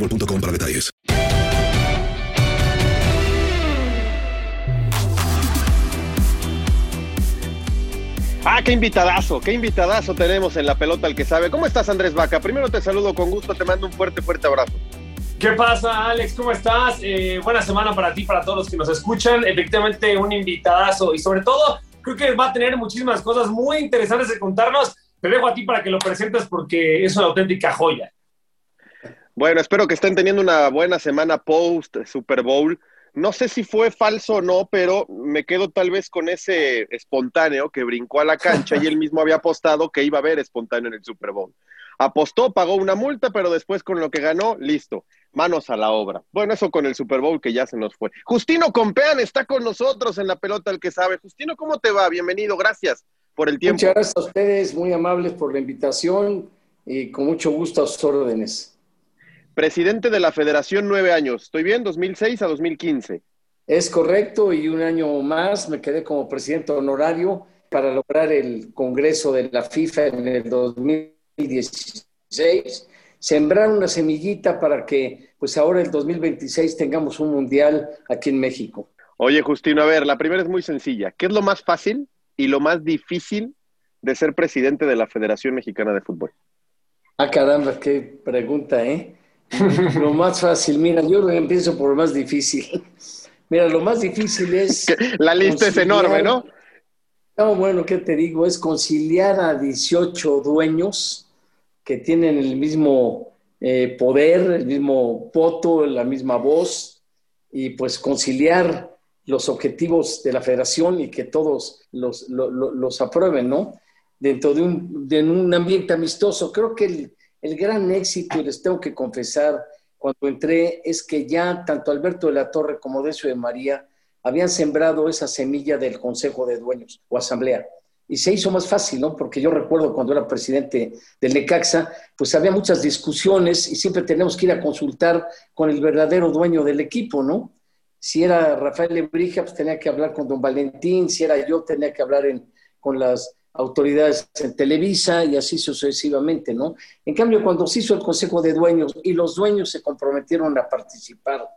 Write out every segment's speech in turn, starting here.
boostmobile.com para detalles. Ah, qué invitadazo, qué invitadazo tenemos en la pelota al que sabe. ¿Cómo estás, Andrés Vaca? Primero te saludo con gusto, te mando un fuerte, fuerte abrazo. ¿Qué pasa, Alex? ¿Cómo estás? Eh, buena semana para ti, para todos los que nos escuchan. Efectivamente, un invitadazo y sobre todo, creo que va a tener muchísimas cosas muy interesantes de contarnos. Te dejo a ti para que lo presentes porque es una auténtica joya. Bueno, espero que estén teniendo una buena semana post Super Bowl. No sé si fue falso o no, pero me quedo tal vez con ese espontáneo que brincó a la cancha y él mismo había apostado que iba a haber espontáneo en el Super Bowl. Apostó, pagó una multa, pero después con lo que ganó, listo, manos a la obra. Bueno, eso con el Super Bowl que ya se nos fue. Justino Compean está con nosotros en la pelota, el que sabe. Justino, ¿cómo te va? Bienvenido, gracias por el tiempo. Muchas gracias a ustedes, muy amables por la invitación y con mucho gusto a sus órdenes. Presidente de la Federación, nueve años. ¿Estoy bien? ¿2006 a 2015? Es correcto y un año más me quedé como presidente honorario para lograr el Congreso de la FIFA en el 2016. Sembrar una semillita para que pues ahora el 2026 tengamos un mundial aquí en México. Oye, Justino, a ver, la primera es muy sencilla. ¿Qué es lo más fácil y lo más difícil de ser presidente de la Federación Mexicana de Fútbol? Ah, caramba, qué pregunta, ¿eh? Lo más fácil, mira, yo empiezo por lo más difícil. Mira, lo más difícil es... La lista es enorme, ¿no? No, bueno, ¿qué te digo? Es conciliar a 18 dueños que tienen el mismo eh, poder, el mismo voto, la misma voz, y pues conciliar los objetivos de la federación y que todos los, lo- lo- los aprueben, ¿no? Dentro de un, de un ambiente amistoso. Creo que el, el gran éxito, les tengo que confesar, cuando entré, es que ya tanto Alberto de la Torre como Decio de María habían sembrado esa semilla del Consejo de Dueños o Asamblea. Y se hizo más fácil, ¿no? Porque yo recuerdo cuando era presidente del Necaxa, pues había muchas discusiones y siempre tenemos que ir a consultar con el verdadero dueño del equipo, ¿no? Si era Rafael Lebrija, pues tenía que hablar con don Valentín, si era yo, tenía que hablar con las autoridades en Televisa y así sucesivamente, ¿no? En cambio, cuando se hizo el Consejo de Dueños y los dueños se comprometieron a participar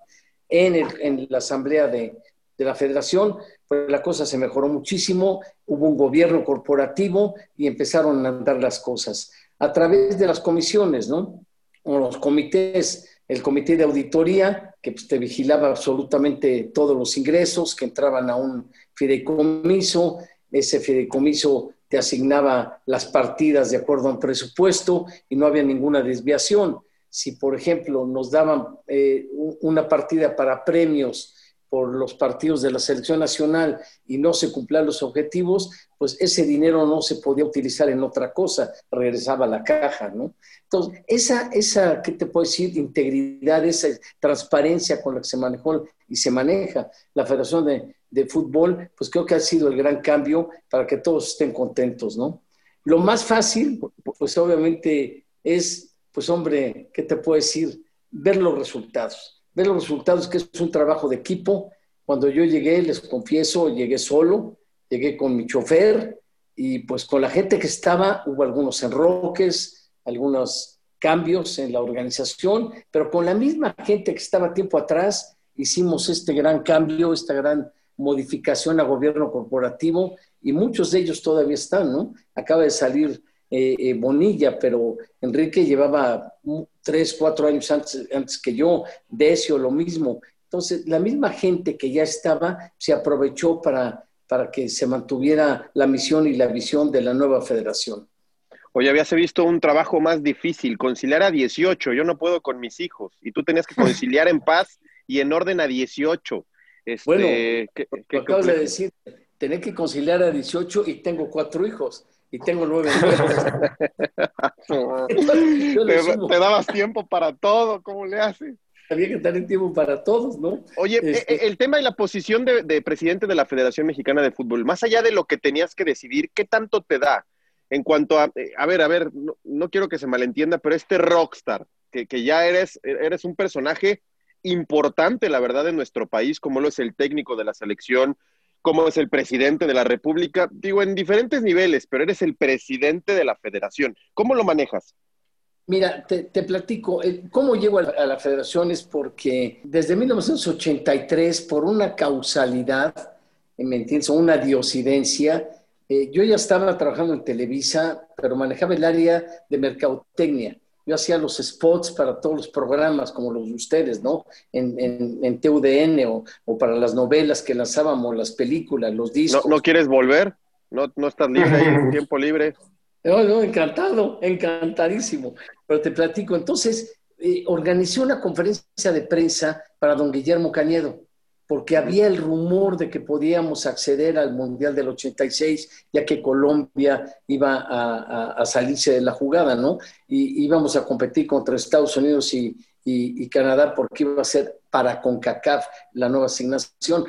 en, el- en la asamblea de, de la federación, pues la cosa se mejoró muchísimo, hubo un gobierno corporativo y empezaron a andar las cosas a través de las comisiones, ¿no? O los comités, el comité de auditoría, que pues, te vigilaba absolutamente todos los ingresos que entraban a un fideicomiso, ese fideicomiso te asignaba las partidas de acuerdo a un presupuesto y no había ninguna desviación. si por ejemplo nos daban eh, una partida para premios por los partidos de la selección nacional y no se cumplían los objetivos, pues ese dinero no se podía utilizar en otra cosa, regresaba a la caja, ¿no? Entonces, esa, esa ¿qué te puedo decir? Integridad, esa transparencia con la que se manejó y se maneja la Federación de, de Fútbol, pues creo que ha sido el gran cambio para que todos estén contentos, ¿no? Lo más fácil, pues obviamente es, pues hombre, ¿qué te puedo decir? Ver los resultados ver los resultados, que es un trabajo de equipo. Cuando yo llegué, les confieso, llegué solo, llegué con mi chofer y pues con la gente que estaba, hubo algunos enroques, algunos cambios en la organización, pero con la misma gente que estaba tiempo atrás, hicimos este gran cambio, esta gran modificación a gobierno corporativo y muchos de ellos todavía están, ¿no? Acaba de salir eh, eh, Bonilla, pero Enrique llevaba tres, cuatro años antes, antes que yo, Decio lo mismo. Entonces, la misma gente que ya estaba se aprovechó para, para que se mantuviera la misión y la visión de la nueva federación. Oye, habías visto un trabajo más difícil, conciliar a 18, yo no puedo con mis hijos, y tú tenías que conciliar en paz y en orden a 18. Este, bueno, ¿qué, acabas de decir, tener que conciliar a 18 y tengo cuatro hijos y tengo nueve te, dabas tiempo para todo, ¿cómo le haces? Había que tener tiempo para todos, ¿no? Oye, e, este e, el tema y la posición de, presidente de la Federación Mexicana de Fútbol, más allá de lo que tenías que decidir, ¿qué tanto te da en cuanto a, eh, a ver, a ver, no, quiero que se malentienda, pero este rockstar, que, que ya eres, eres un personaje importante, la verdad, en nuestro país, como lo es el técnico de la selección, como es el presidente de la República, digo, en diferentes niveles, pero eres el presidente de la federación. ¿Cómo lo manejas? Mira, te, platico, cómo llego a la, federación es porque desde 1983, por una causalidad, eh, ¿me entiendes? Una diosidencia, eh, yo ya estaba trabajando en Televisa, pero manejaba el área de mercadotecnia yo hacía los spots para todos los programas como los de ustedes, ¿no? En, en, TUDN o, o, para las novelas que lanzábamos, las películas, los discos. ¿No, quieres volver? ¿No, no estás libre ahí, tiempo libre? No, no, encantado, encantadísimo. Pero te platico, entonces eh, organizé una conferencia de prensa para don Guillermo Cañedo porque había el rumor de que podíamos acceder al Mundial del 86, ya que Colombia iba a, salirse de la jugada, ¿no? Y íbamos a competir contra Estados Unidos y, Canadá porque iba a ser para CONCACAF la nueva asignación.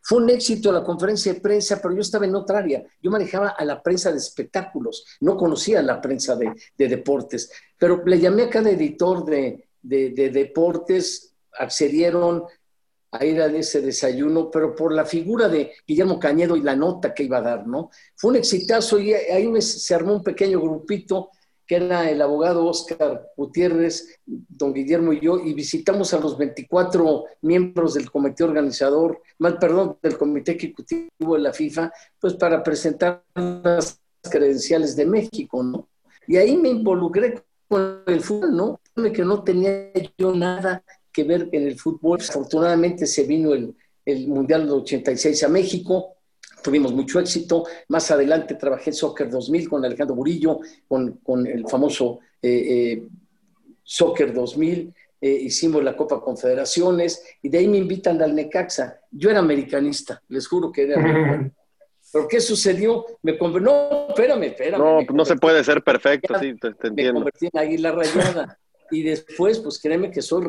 Fue un éxito la conferencia de prensa, pero yo estaba en otra área. Yo manejaba a la prensa de espectáculos, no conocía la prensa de, deportes, pero le llamé a cada editor de, de deportes, accedieron a ir a ese desayuno, pero por la figura de Guillermo Cañedo y la nota que iba a dar, ¿no? Fue un exitazo y ahí se armó un pequeño grupito que era el abogado Oscar Gutiérrez, don Guillermo y yo, y visitamos a los 24 miembros del comité organizador, más perdón, del comité ejecutivo de la FIFA, pues para presentar las credenciales de México, ¿no? Y ahí me involucré con el fútbol, ¿no? Que no tenía yo nada que ver en el fútbol. Afortunadamente se vino el, el Mundial del 86 a México, tuvimos mucho éxito. Más adelante trabajé en Soccer 2000 con Alejandro Murillo, con, con el famoso eh, eh, Soccer 2000. Eh, hicimos la Copa Confederaciones y de ahí me invitan al Necaxa. Yo era americanista, les juro que era americanista. ¿Pero qué sucedió? Me no, espérame, espérame. No, no se puede ser perfecto, sí, te, entiendo. Me convertí en águila rayada. y después, pues créeme que soy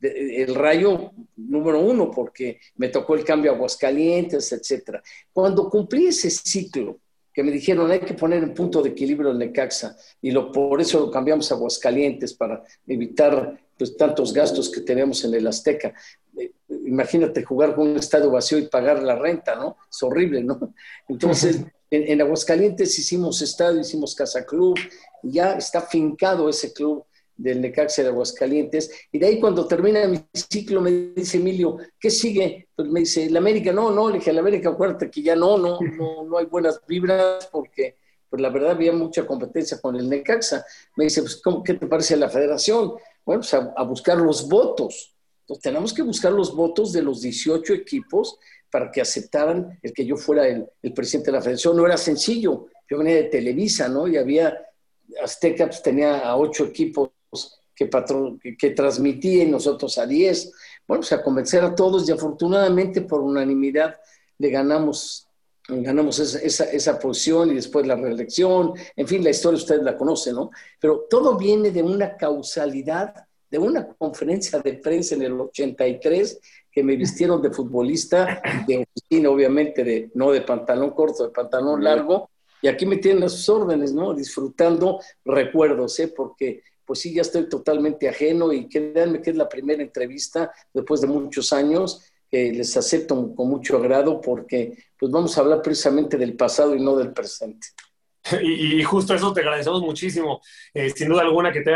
el rayo número uno, porque me tocó el cambio a Aguascalientes, etcétera. Cuando cumplí ese ciclo, que me dijeron hay que poner en punto de equilibrio el Necaxa, y lo, por eso lo cambiamos a Aguascalientes, para evitar pues, tantos gastos que tenemos en el Azteca. Imagínate jugar con un estadio vacío y pagar la renta, ¿no? Es horrible, ¿no? Entonces, en, en Aguascalientes hicimos estadio, hicimos casa club, ya está fincado ese club del Necaxa de Aguascalientes. Y de ahí cuando termina mi ciclo me dice Emilio, ¿qué sigue? Pues me dice, la América, no, no, le dije, la América, acuérdate que ya no, no, no, no hay buenas vibras porque pues la verdad había mucha competencia con el Necaxa. Me dice, pues, ¿cómo, ¿qué te parece la federación? Bueno, pues a, buscar los votos. Entonces tenemos que buscar los votos de los 18 equipos para que aceptaran el que yo fuera el, presidente de la federación. No era sencillo. Yo venía de Televisa, ¿no? Y había Azteca pues, tenía a ocho equipos que, patrón, que, que transmitía y nosotros a 10. Bueno, o sea, convencer a todos y afortunadamente por unanimidad le ganamos, ganamos esa, esa, esa posición y después la reelección. En fin, la historia ustedes la conocen, ¿no? Pero todo viene de una causalidad, de una conferencia de prensa en el 83 que me vistieron de futbolista, de oficina, obviamente, de, no de pantalón corto, de pantalón largo, y aquí me tienen sus órdenes, ¿no? Disfrutando recuerdos, ¿eh? Porque pues sí, ya estoy totalmente ajeno y créanme que es la primera entrevista después de muchos años que les acepto con mucho agrado porque pues vamos a hablar precisamente del pasado y no del presente. Y, y justo eso te agradecemos muchísimo, eh, sin duda alguna que te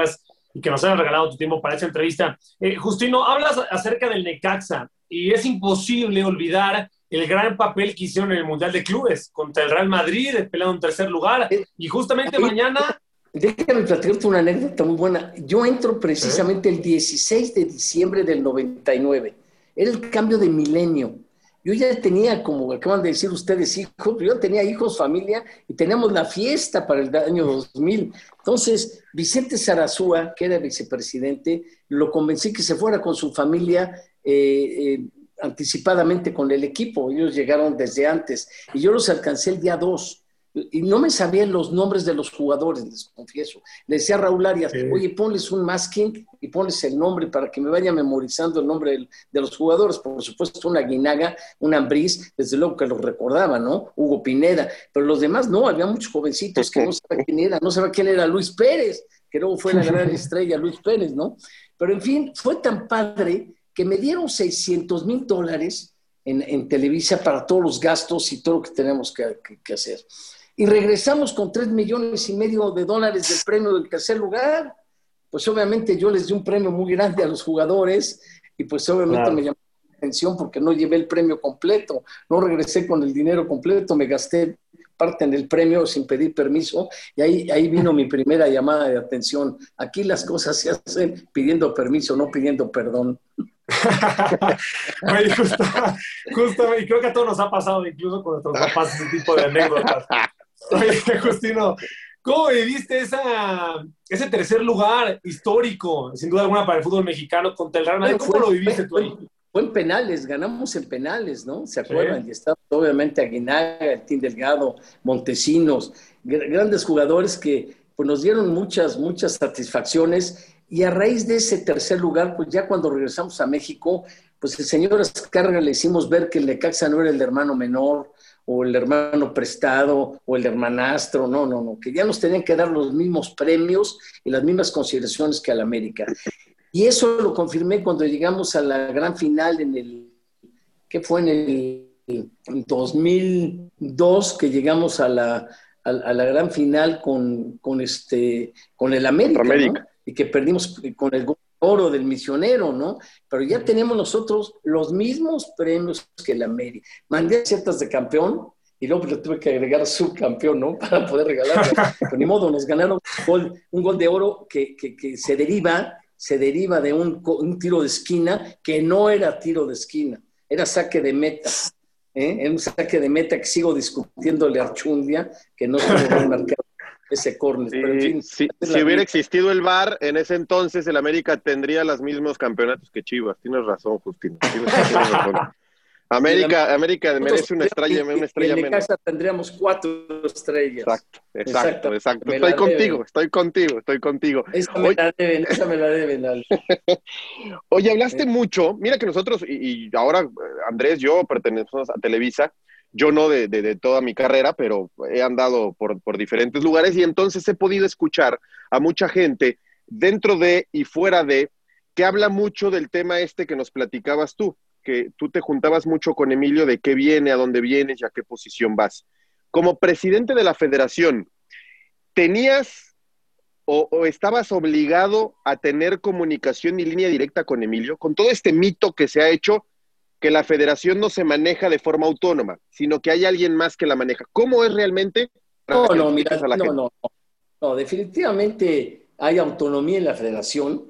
y que nos hayas regalado tu tiempo para esta entrevista. Eh, Justino, hablas acerca del Necaxa y es imposible olvidar el gran papel que hicieron en el Mundial de Clubes contra el Real Madrid, peleando en tercer lugar. Y justamente mañana Déjame platicarte una anécdota muy buena. Yo entro precisamente el 16 de diciembre del 99. Era el cambio de milenio. Yo ya tenía, como acaban de decir ustedes, hijos, yo tenía hijos, familia, y teníamos la fiesta para el año 2000. Entonces, Vicente Sarazúa, que era vicepresidente, lo convencí que se fuera con su familia eh, eh, anticipadamente con el equipo. Ellos llegaron desde antes, y yo los alcancé el día 2 y no me sabían los nombres de los jugadores, les confieso. Le decía a Raúl Arias, sí. oye, ponles un masking y ponles el nombre para que me vaya memorizando el nombre de, de los jugadores. Por supuesto, una Guinaga, un Ambriz, desde luego que los recordaba, ¿no? Hugo Pineda, pero los demás no, había muchos jovencitos que no sabían quién era, no sabía quién era Luis Pérez, que luego fue la gran estrella Luis Pérez, ¿no? Pero en fin, fue tan padre que me dieron 600 mil dólares en, en, Televisa para todos los gastos y todo lo que tenemos que, que, que hacer y regresamos con tres millones y medio de dólares del premio del tercer lugar. Pues obviamente yo les di un premio muy grande a los jugadores y pues obviamente claro. me llamó la atención porque no llevé el premio completo, no regresé con el dinero completo, me gasté parte en el premio sin pedir permiso y ahí, ahí vino mi primera llamada de atención. Aquí las cosas se hacen pidiendo permiso, no pidiendo perdón. Oye, justo, justo, y creo que a todos nos ha pasado, incluso con nuestros papás, ese tipo de anécdotas. Oye, Justino, ¿cómo viviste esa, ese tercer lugar histórico, sin duda alguna, para el fútbol mexicano contra el Real Madrid? ¿Cómo fue, lo viviste tú ahí? Fue en penales, ganamos en penales, ¿no? ¿Se acuerdan? Sí. Y estaba obviamente Aguinaga, el Team Delgado, Montesinos, grandes jugadores que pues, nos dieron muchas, muchas satisfacciones. Y a raíz de ese tercer lugar, pues ya cuando regresamos a México, pues el señor Azcárraga le hicimos ver que el Necaxa no era el hermano menor, o el hermano prestado o el hermanastro, no, no, no, que ya nos tenían que dar los mismos premios y las mismas consideraciones que al América. Y eso lo confirmé cuando llegamos a la gran final en el, ¿qué fue? En el en 2002, que llegamos a la, a, a la gran final con, con, este, con el América, América. ¿no? y que perdimos con el oro del misionero, ¿no? Pero ya tenemos nosotros los mismos premios que el América. Mandé ciertas de campeón y luego le tuve que agregar subcampeón, ¿no? Para poder regalarlo. Pero ni modo, nos ganaron un gol, un gol de oro que, que, que, se deriva, se deriva de un, un, tiro de esquina que no era tiro de esquina, era saque de meta. ¿eh? Era un saque de meta que sigo discutiéndole a Archundia, que no se puede marcar ese córner. Sí, en fin, si, si hubiera existido el VAR, en ese entonces el América tendría los mismos campeonatos que Chivas. Tienes razón, Justino. Tienes, tienes razón. América, América merece una estrella, una estrella en menos. casa tendríamos cuatro estrellas. Exacto, exacto, exacto. Estoy contigo, estoy contigo, estoy contigo. Esa me Oye, la deben, esa me la deben, Ale. Oye, hablaste mucho, mira que nosotros, y, y, ahora Andrés, yo pertenecemos a Televisa, yo no de, de, toda mi carrera, pero he andado por, por, diferentes lugares y entonces he podido escuchar a mucha gente dentro de y fuera de que habla mucho del tema este que nos platicabas tú, que tú te juntabas mucho con Emilio de qué viene, a dónde vienes y a qué posición vas. Como presidente de la federación, ¿tenías o estabas obligado a tener comunicación y línea directa con Emilio? Con todo este mito que se ha hecho que la federación no se maneja de forma autónoma, sino que hay alguien más que la maneja. ¿Cómo es realmente? No, no, mira, no, no, no, definitivamente hay autonomía en la federación,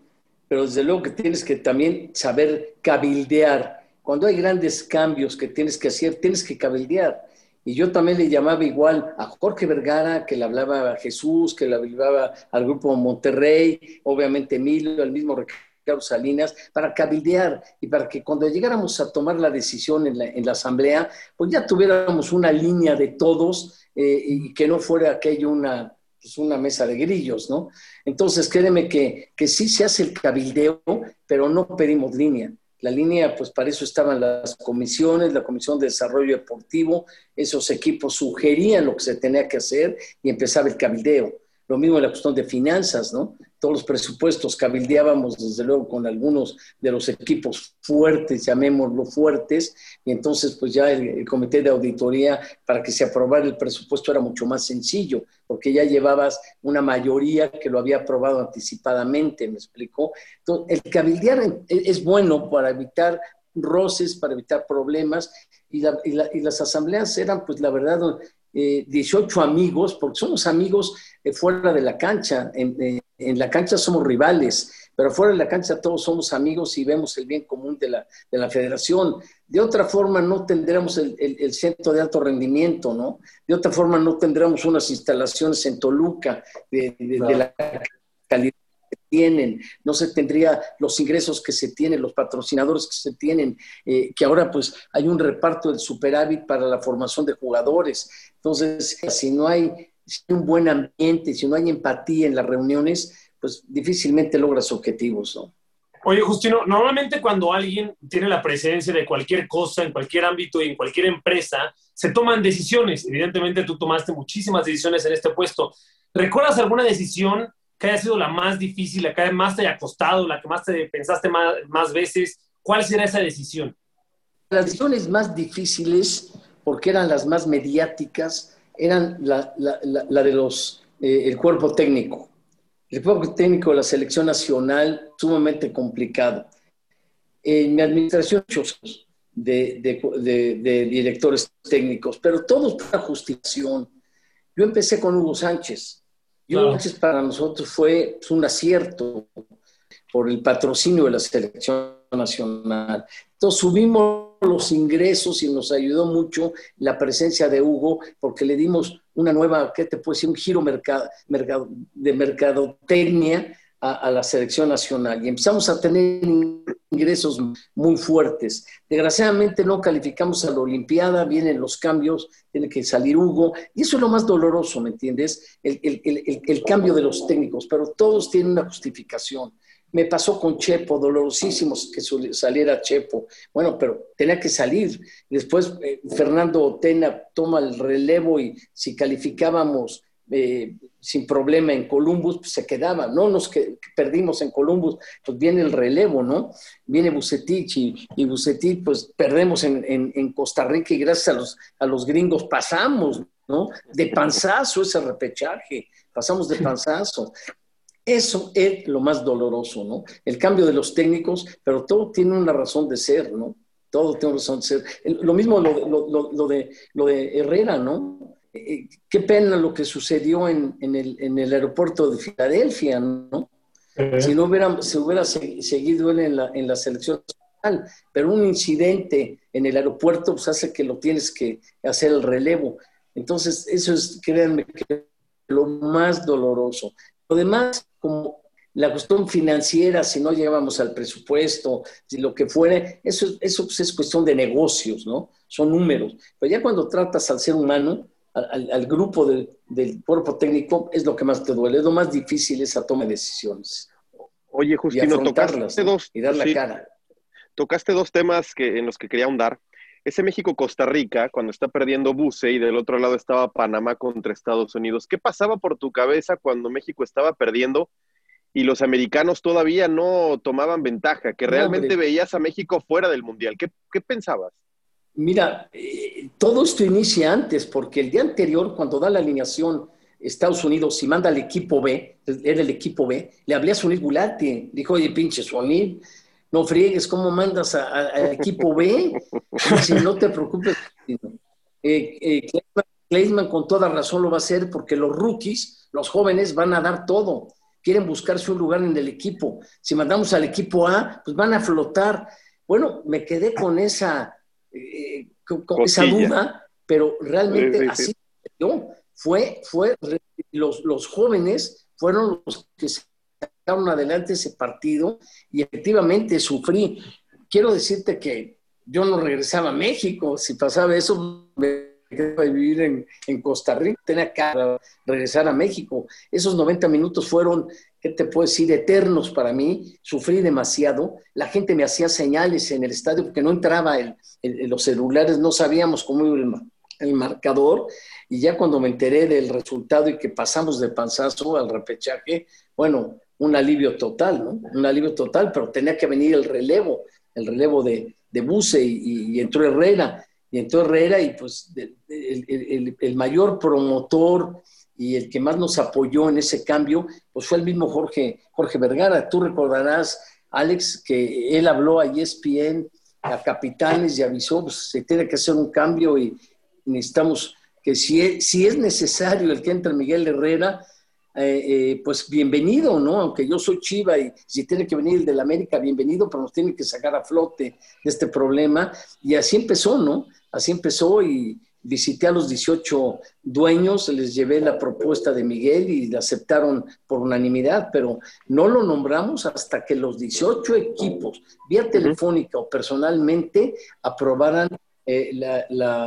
pero desde luego que tienes que también saber cabildear. Cuando hay grandes cambios que tienes que hacer, tienes que cabildear. Y yo también le llamaba igual a Jorge Vergara, que le hablaba a Jesús, que le hablaba al grupo Monterrey, obviamente Emilio, al mismo Ricardo Salinas, para cabildear y para que cuando llegáramos a tomar la decisión en la, asamblea, pues ya tuviéramos una línea de todos eh, y que no fuera aquello una, pues una mesa de grillos, ¿no? Entonces, créeme que, que sí se hace el cabildeo, pero no pedimos línea. La línea, pues para eso estaban las comisiones, la Comisión de Desarrollo Deportivo, esos equipos sugerían lo que se tenía que hacer y empezaba el cabildeo. Lo mismo en la cuestión de finanzas, ¿no? Todos los presupuestos cabildeábamos, desde luego, con algunos de los equipos fuertes, llamémoslo fuertes, y entonces, pues ya el, el comité de auditoría, para que se aprobara el presupuesto, era mucho más sencillo, porque ya llevabas una mayoría que lo había aprobado anticipadamente, ¿me explicó? Entonces, el cabildear es bueno para evitar roces, para evitar problemas, y, la, y, la, y las asambleas eran, pues la verdad, eh, 18 amigos, porque somos amigos eh, fuera de la cancha. En, eh, en, la cancha somos rivales, pero fuera de la cancha todos somos amigos y vemos el bien común de la, de la federación. De otra forma no tendremos el, el, el, centro de alto rendimiento, ¿no? De otra forma no tendremos unas instalaciones en Toluca de, de, claro. de la calidad tienen, no se tendría los ingresos que se tienen, los patrocinadores que se tienen, eh, que ahora pues hay un reparto del superávit para la formación de jugadores. Entonces, si no hay, si hay un buen ambiente, si no hay empatía en las reuniones, pues difícilmente logras objetivos, ¿no? Oye, Justino, normalmente cuando alguien tiene la presencia de cualquier cosa, en cualquier ámbito y en cualquier empresa, se toman decisiones. Evidentemente tú tomaste muchísimas decisiones en este puesto. ¿Recuerdas alguna decisión que haya sido la más difícil, la que más te haya costado, la que más te pensaste más, más veces? ¿Cuál será esa decisión? Las decisiones más difíciles, porque eran las más mediáticas, eran la, la, la, la de los, eh, el cuerpo técnico. El cuerpo técnico de la selección nacional, sumamente complicado. En mi administración, de, de, de, de directores técnicos, pero todos para justificación. Yo empecé con Hugo Sánchez, y claro. entonces para nosotros fue un acierto por el patrocinio de la selección nacional. Entonces subimos los ingresos y nos ayudó mucho la presencia de Hugo porque le dimos una nueva, ¿qué te puedo decir? Un giro mercado, mercado, de mercadotecnia a, la selección nacional y empezamos a tener ingresos muy fuertes. Desgraciadamente no calificamos a la Olimpiada, vienen los cambios, tiene que salir Hugo, y eso es lo más doloroso, ¿me entiendes? El, el, el, el cambio de los técnicos, pero todos tienen una justificación. Me pasó con Chepo, dolorosísimo que saliera Chepo. Bueno, pero tenía que salir. Después eh, Fernando Tena toma el relevo y si calificábamos eh, sin problema en Columbus, pues se quedaba, no nos que, perdimos en Columbus, pues viene el relevo, ¿no? Viene Bucetich y, y Bucetich, pues perdemos en, en, en, Costa Rica y gracias a los, a los gringos pasamos, ¿no? De panzazo ese repechaje, pasamos de panzazo. Eso es lo más doloroso, ¿no? El cambio de los técnicos, pero todo tiene una razón de ser, ¿no? Todo tiene una razón de ser. Lo mismo lo, lo, lo, lo de, lo de Herrera, ¿no? Eh, qué pena lo que sucedió en, en, el, en, el, aeropuerto de Filadelfia, ¿no? Si no hubiera, se hubiera seguido él en la, en la selección nacional, pero un incidente en el aeropuerto pues, hace que lo tienes que hacer el relevo. Entonces, eso es, créanme, que lo más doloroso. Lo demás, como la cuestión financiera, si no llegamos al presupuesto, si lo que fuere, eso, eso pues, es cuestión de negocios, ¿no? Son números. Pero ya cuando tratas al ser humano, al, al grupo del, del, cuerpo técnico es lo que más te duele, es lo más difícil esa toma de decisiones. Oye, Justino, tocaste dos, y dar la sí, cara. Tocaste dos temas que, en los que quería ahondar. Ese México-Costa Rica, cuando está perdiendo Buse y del otro lado estaba Panamá contra Estados Unidos, ¿qué pasaba por tu cabeza cuando México estaba perdiendo y los americanos todavía no tomaban ventaja? Que realmente veías a México fuera del Mundial. ¿Qué, qué pensabas? Mira, eh, todo esto inicia antes, porque el día anterior, cuando da la alineación Estados Unidos y manda al equipo B, era el equipo B, le hablé a Sonil Gulati, dijo, oye, pinche Sonil, no friegues, ¿cómo mandas al equipo B? si no te preocupes. Eh, eh, Kleisman con toda razón lo va a hacer porque los rookies, los jóvenes, van a dar todo. Quieren buscarse un lugar en el equipo. Si mandamos al equipo A, pues van a flotar. Bueno, me quedé con esa eh, con, con esa duda pero realmente así fue, fue, los, los jóvenes fueron los que sacaron adelante ese partido y efectivamente sufrí. Quiero decirte que yo no regresaba a México, si pasaba eso me quedaba vivir en, en, Costa Rica, tenía que regresar a México. Esos 90 minutos fueron, ¿qué te puedo decir?, eternos para mí. Sufrí demasiado. La gente me hacía señales en el estadio porque no entraba el, los celulares, no sabíamos cómo iba el, el marcador. Y ya cuando me enteré del resultado y que pasamos de panzazo al repechaje, bueno, un alivio total, ¿no? Un alivio total, pero tenía que venir el relevo, el relevo de, de Buse y, entró Herrera. Y entró Herrera y pues el, el, mayor promotor y el que más nos apoyó en ese cambio, pues fue el mismo Jorge, Jorge Vergara. Tú recordarás, Alex, que él habló a ESPN, a capitanes y avisó, pues se tiene que hacer un cambio y necesitamos que si es, si es necesario el que entre Miguel Herrera, eh, eh, pues bienvenido, ¿no? Aunque yo soy Chiva y si tiene que venir el del América, bienvenido, pero nos tiene que sacar a flote de este problema. Y así empezó, ¿no? Así empezó y visité a los 18 dueños, les llevé la propuesta de Miguel y la aceptaron por unanimidad, pero no lo nombramos hasta que los 18 equipos, vía telefónica o personalmente, aprobaran eh,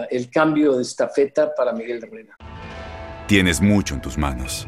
el cambio de estafeta para Miguel Herrera. Tienes mucho en tus manos,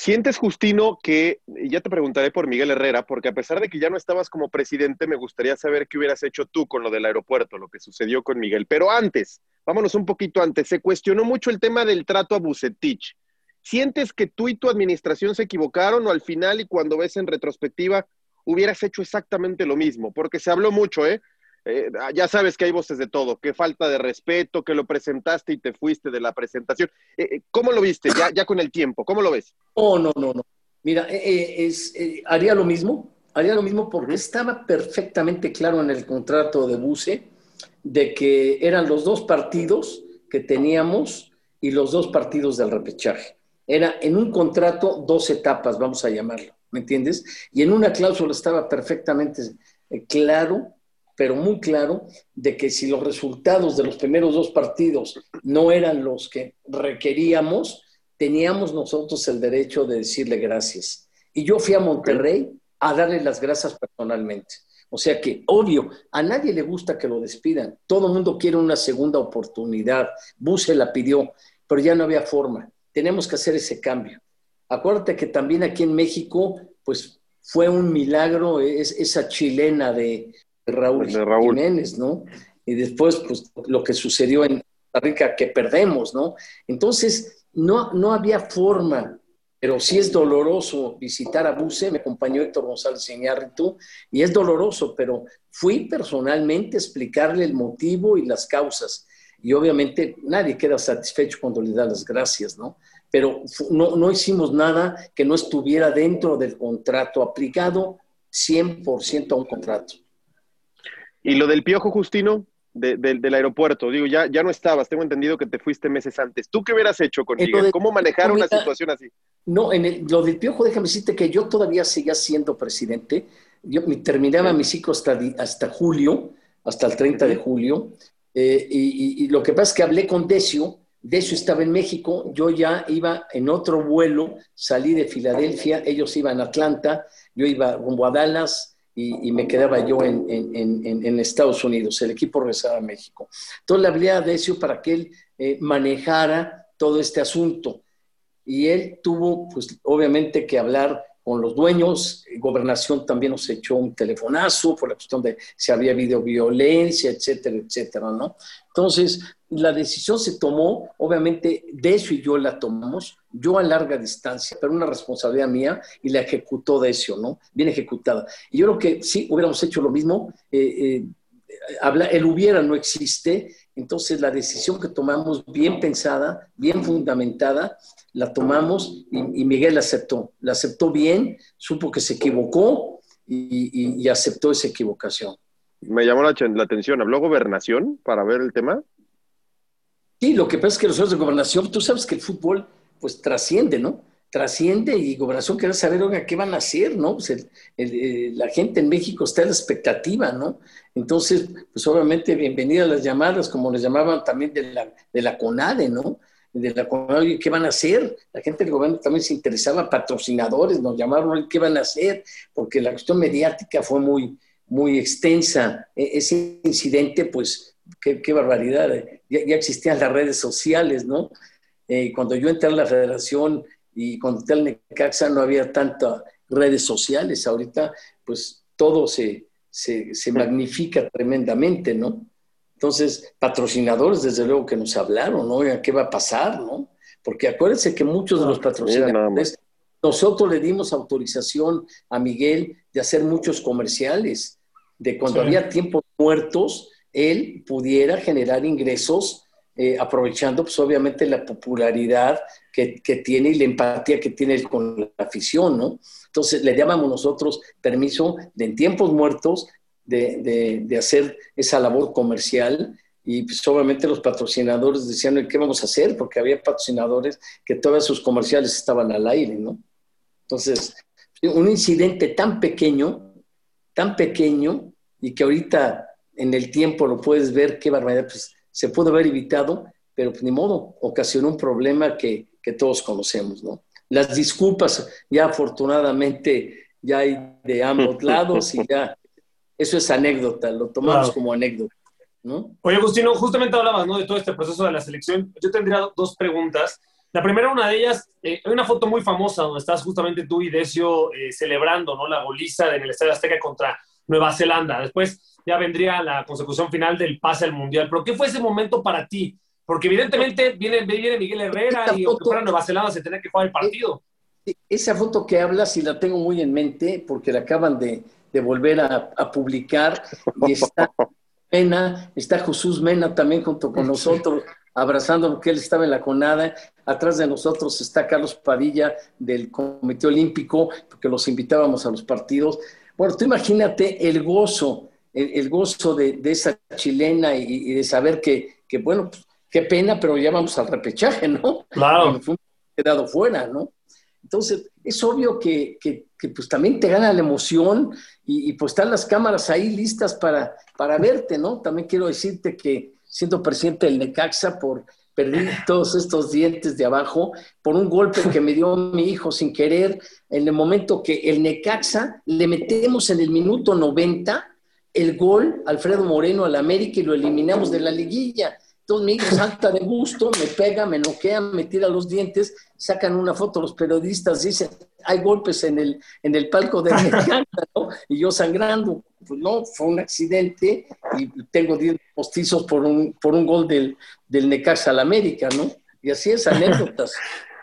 ¿Sientes, Justino, que, ya te preguntaré por Miguel Herrera, porque a pesar de que ya no estabas como presidente, me gustaría saber qué hubieras hecho tú con lo del aeropuerto, lo que sucedió con Miguel. Pero antes, vámonos un poquito antes, se cuestionó mucho el tema del trato a Bucetich. ¿Sientes que tú y tu administración se equivocaron o al final y cuando ves en retrospectiva hubieras hecho exactamente lo mismo? Porque se habló mucho, ¿eh? Eh, ya sabes que hay voces de todo, que falta de respeto, que lo presentaste y te fuiste de la presentación. Eh, eh, ¿Cómo lo viste ya, ya con el tiempo? ¿Cómo lo ves? Oh, no, no, no. Mira, es, haría lo mismo, haría lo mismo porque estaba perfectamente claro en el contrato de Buse de que eran los dos partidos que teníamos y los dos partidos del repechaje. Era en un contrato dos etapas, vamos a llamarlo, ¿me entiendes? Y en una cláusula estaba perfectamente claro pero muy claro de que si los resultados de los primeros dos partidos no eran los que requeríamos, teníamos nosotros el derecho de decirle gracias. Y yo fui a Monterrey a darle las gracias personalmente. O sea que, obvio, a nadie le gusta que lo despidan. Todo el mundo quiere una segunda oportunidad. Buse la pidió, pero ya no había forma. Tenemos que hacer ese cambio. Acuérdate que también aquí en México, pues fue un milagro esa chilena de, Raúl, Jiménez, ¿no? Y después, pues, lo que sucedió en, Costa Rica que perdemos, ¿no? Entonces, no, no había forma, pero sí es doloroso visitar a Buse, me acompañó Héctor González Iñárritu, y es doloroso, pero fui personalmente a explicarle el motivo y las causas. Y obviamente nadie queda satisfecho cuando le da las gracias, ¿no? Pero no, no hicimos nada que no estuviera dentro del contrato aplicado 100% a un contrato. ¿Y lo del piojo, Justino? del aeropuerto. Digo, ya, ya no estabas, tengo entendido que te fuiste meses antes. ¿Tú qué hubieras hecho con Miguel? ¿Cómo manejar una situación así? No, en lo del piojo, déjame decirte que yo todavía seguía siendo presidente. Yo terminaba mi ciclo hasta, hasta julio, hasta el 30 de julio. Eh, y, lo que pasa es que hablé con Decio. Decio estaba en México, yo ya iba en otro vuelo, salí de Filadelfia, ellos iban a Atlanta, yo iba rumbo a Dallas, y, me quedaba yo en, en, Estados Unidos. El equipo regresaba a México. Entonces le hablé a Decio para que él eh, manejara todo este asunto. Y él tuvo, pues, obviamente que hablar con los dueños. Gobernación también nos echó un telefonazo por la cuestión de si había videoviolencia, etcétera, etcétera, ¿no? Entonces, la decisión se tomó, obviamente, Decio y yo la tomamos, yo a larga distancia, pero una responsabilidad mía y la ejecutó Decio, ¿no? Bien ejecutada. Y yo creo que sí, hubiéramos hecho lo mismo. Eh, eh, habla, el hubiera no existe, entonces la decisión que tomamos, bien pensada, bien fundamentada, la tomamos y, Miguel la aceptó. La aceptó bien, supo que se equivocó y, aceptó esa equivocación. Me llamó la, la atención, ¿habló gobernación para ver el tema? Sí, lo que pasa es que los de gobernación, tú sabes que el fútbol pues trasciende, ¿no? Trasciende y gobernación quiere saber, oiga, ¿qué van a hacer, no? Pues la gente en México está en la expectativa, ¿no? Entonces, pues obviamente bienvenida a las llamadas, como les llamaban también de la, de la CONADE, ¿no? De la CONADE, ¿qué van a hacer? La gente del gobierno también se interesaba, patrocinadores nos llamaron, ¿qué van a hacer? Porque la cuestión mediática fue muy, muy extensa. E, ese incidente, pues, qué, barbaridad. Eh. Ya, existían las redes sociales, ¿no? Eh, cuando yo entré a la federación y cuando entré al Necaxa no había tantas redes sociales. Ahorita, pues todo se, se, magnifica tremendamente, ¿no? Entonces, patrocinadores, desde luego que nos hablaron, ¿no? ¿Qué va a pasar, no? Porque acuérdense que muchos de los patrocinadores, nosotros le dimos autorización a Miguel de hacer muchos comerciales, de cuando había tiempos muertos, él pudiera generar ingresos eh, aprovechando pues obviamente la popularidad que, tiene y la empatía que tiene con la afición, ¿no? Entonces le llamamos nosotros permiso de en tiempos muertos de, hacer esa labor comercial y pues obviamente los patrocinadores decían, ¿qué vamos a hacer? Porque había patrocinadores que todos sus comerciales estaban al aire, ¿no? Entonces, un incidente tan pequeño, tan pequeño, y que ahorita en el tiempo lo puedes ver, qué barbaridad, pues se pudo haber evitado, pero pues, ni modo, ocasionó un problema que, que todos conocemos, ¿no? Las disculpas ya afortunadamente ya hay de ambos lados y ya eso es anécdota, lo tomamos como anécdota. ¿no? Oye, Agustino, justamente hablabas ¿no? de todo este proceso de la selección. Yo tendría dos preguntas. La primera, una de ellas, eh, hay una foto muy famosa donde estás justamente tú y Decio eh, celebrando ¿no? la goliza en el Estadio Azteca contra Nueva Zelanda. Después ya vendría la consecución final del pase al Mundial. Pero ¿qué fue ese momento para ti? Porque evidentemente viene, viene Miguel Herrera y foto, fuera Nueva Zelanda se tenía que jugar el partido. Esa foto que hablas y la tengo muy en mente porque la acaban de, de volver a, a, publicar y está Mena, está Jesús Mena también junto con nosotros abrazando porque él estaba en la conada. Atrás de nosotros está Carlos Padilla del Comité Olímpico, porque los invitábamos a los partidos. Bueno, tú imagínate el gozo el, gozo de, esa chilena y, de saber que, bueno, pues, qué pena, pero ya vamos al repechaje, ¿no? Claro. Fue quedado fuera, ¿no? Entonces, es obvio que, pues también te gana la emoción y, pues están las cámaras ahí listas para, para verte, ¿no? También quiero decirte que siendo presidente del Necaxa por perdí todos estos dientes de abajo por un golpe que me dio mi hijo sin querer en el momento que el Necaxa le metemos en el minuto 90 el gol Alfredo Moreno al América y lo eliminamos de la liguilla. Entonces mi hijo salta de gusto, me pega, me noquea, me tira los dientes, sacan una foto los periodistas, dicen, hay golpes en el, en el palco de Mexicana, ¿no? Y yo sangrando. Pues no, fue un accidente y tengo 10 postizos por un, por un gol del, del Necaxa al América, ¿no? Y así es, anécdotas.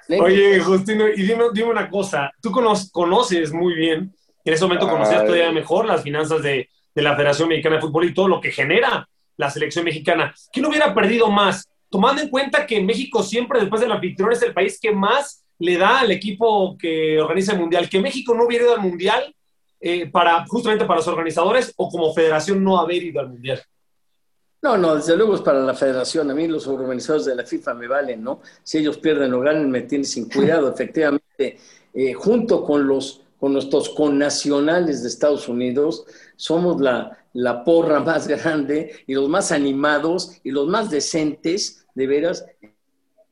Oye, Justino, y dime, dime una cosa, tú conoces muy bien, en ese momento conocías todavía mejor las finanzas de, de la Federación Mexicana de Fútbol y todo lo que genera la selección mexicana. ¿Quién hubiera perdido más? Tomando en cuenta que México siempre, después del anfitrión, es el país que más le da al equipo que organiza el Mundial. Que México no hubiera ido al Mundial eh, para, justamente para los organizadores o como federación no haber ido al Mundial. No, no, desde luego es para la federación. A mí los organizadores de la FIFA me valen, ¿no? Si ellos pierden o ganan, me tienen sin cuidado. Efectivamente, eh, junto con los con nuestros connacionales de Estados Unidos, somos la, la porra más grande y los más animados y los más decentes, de veras,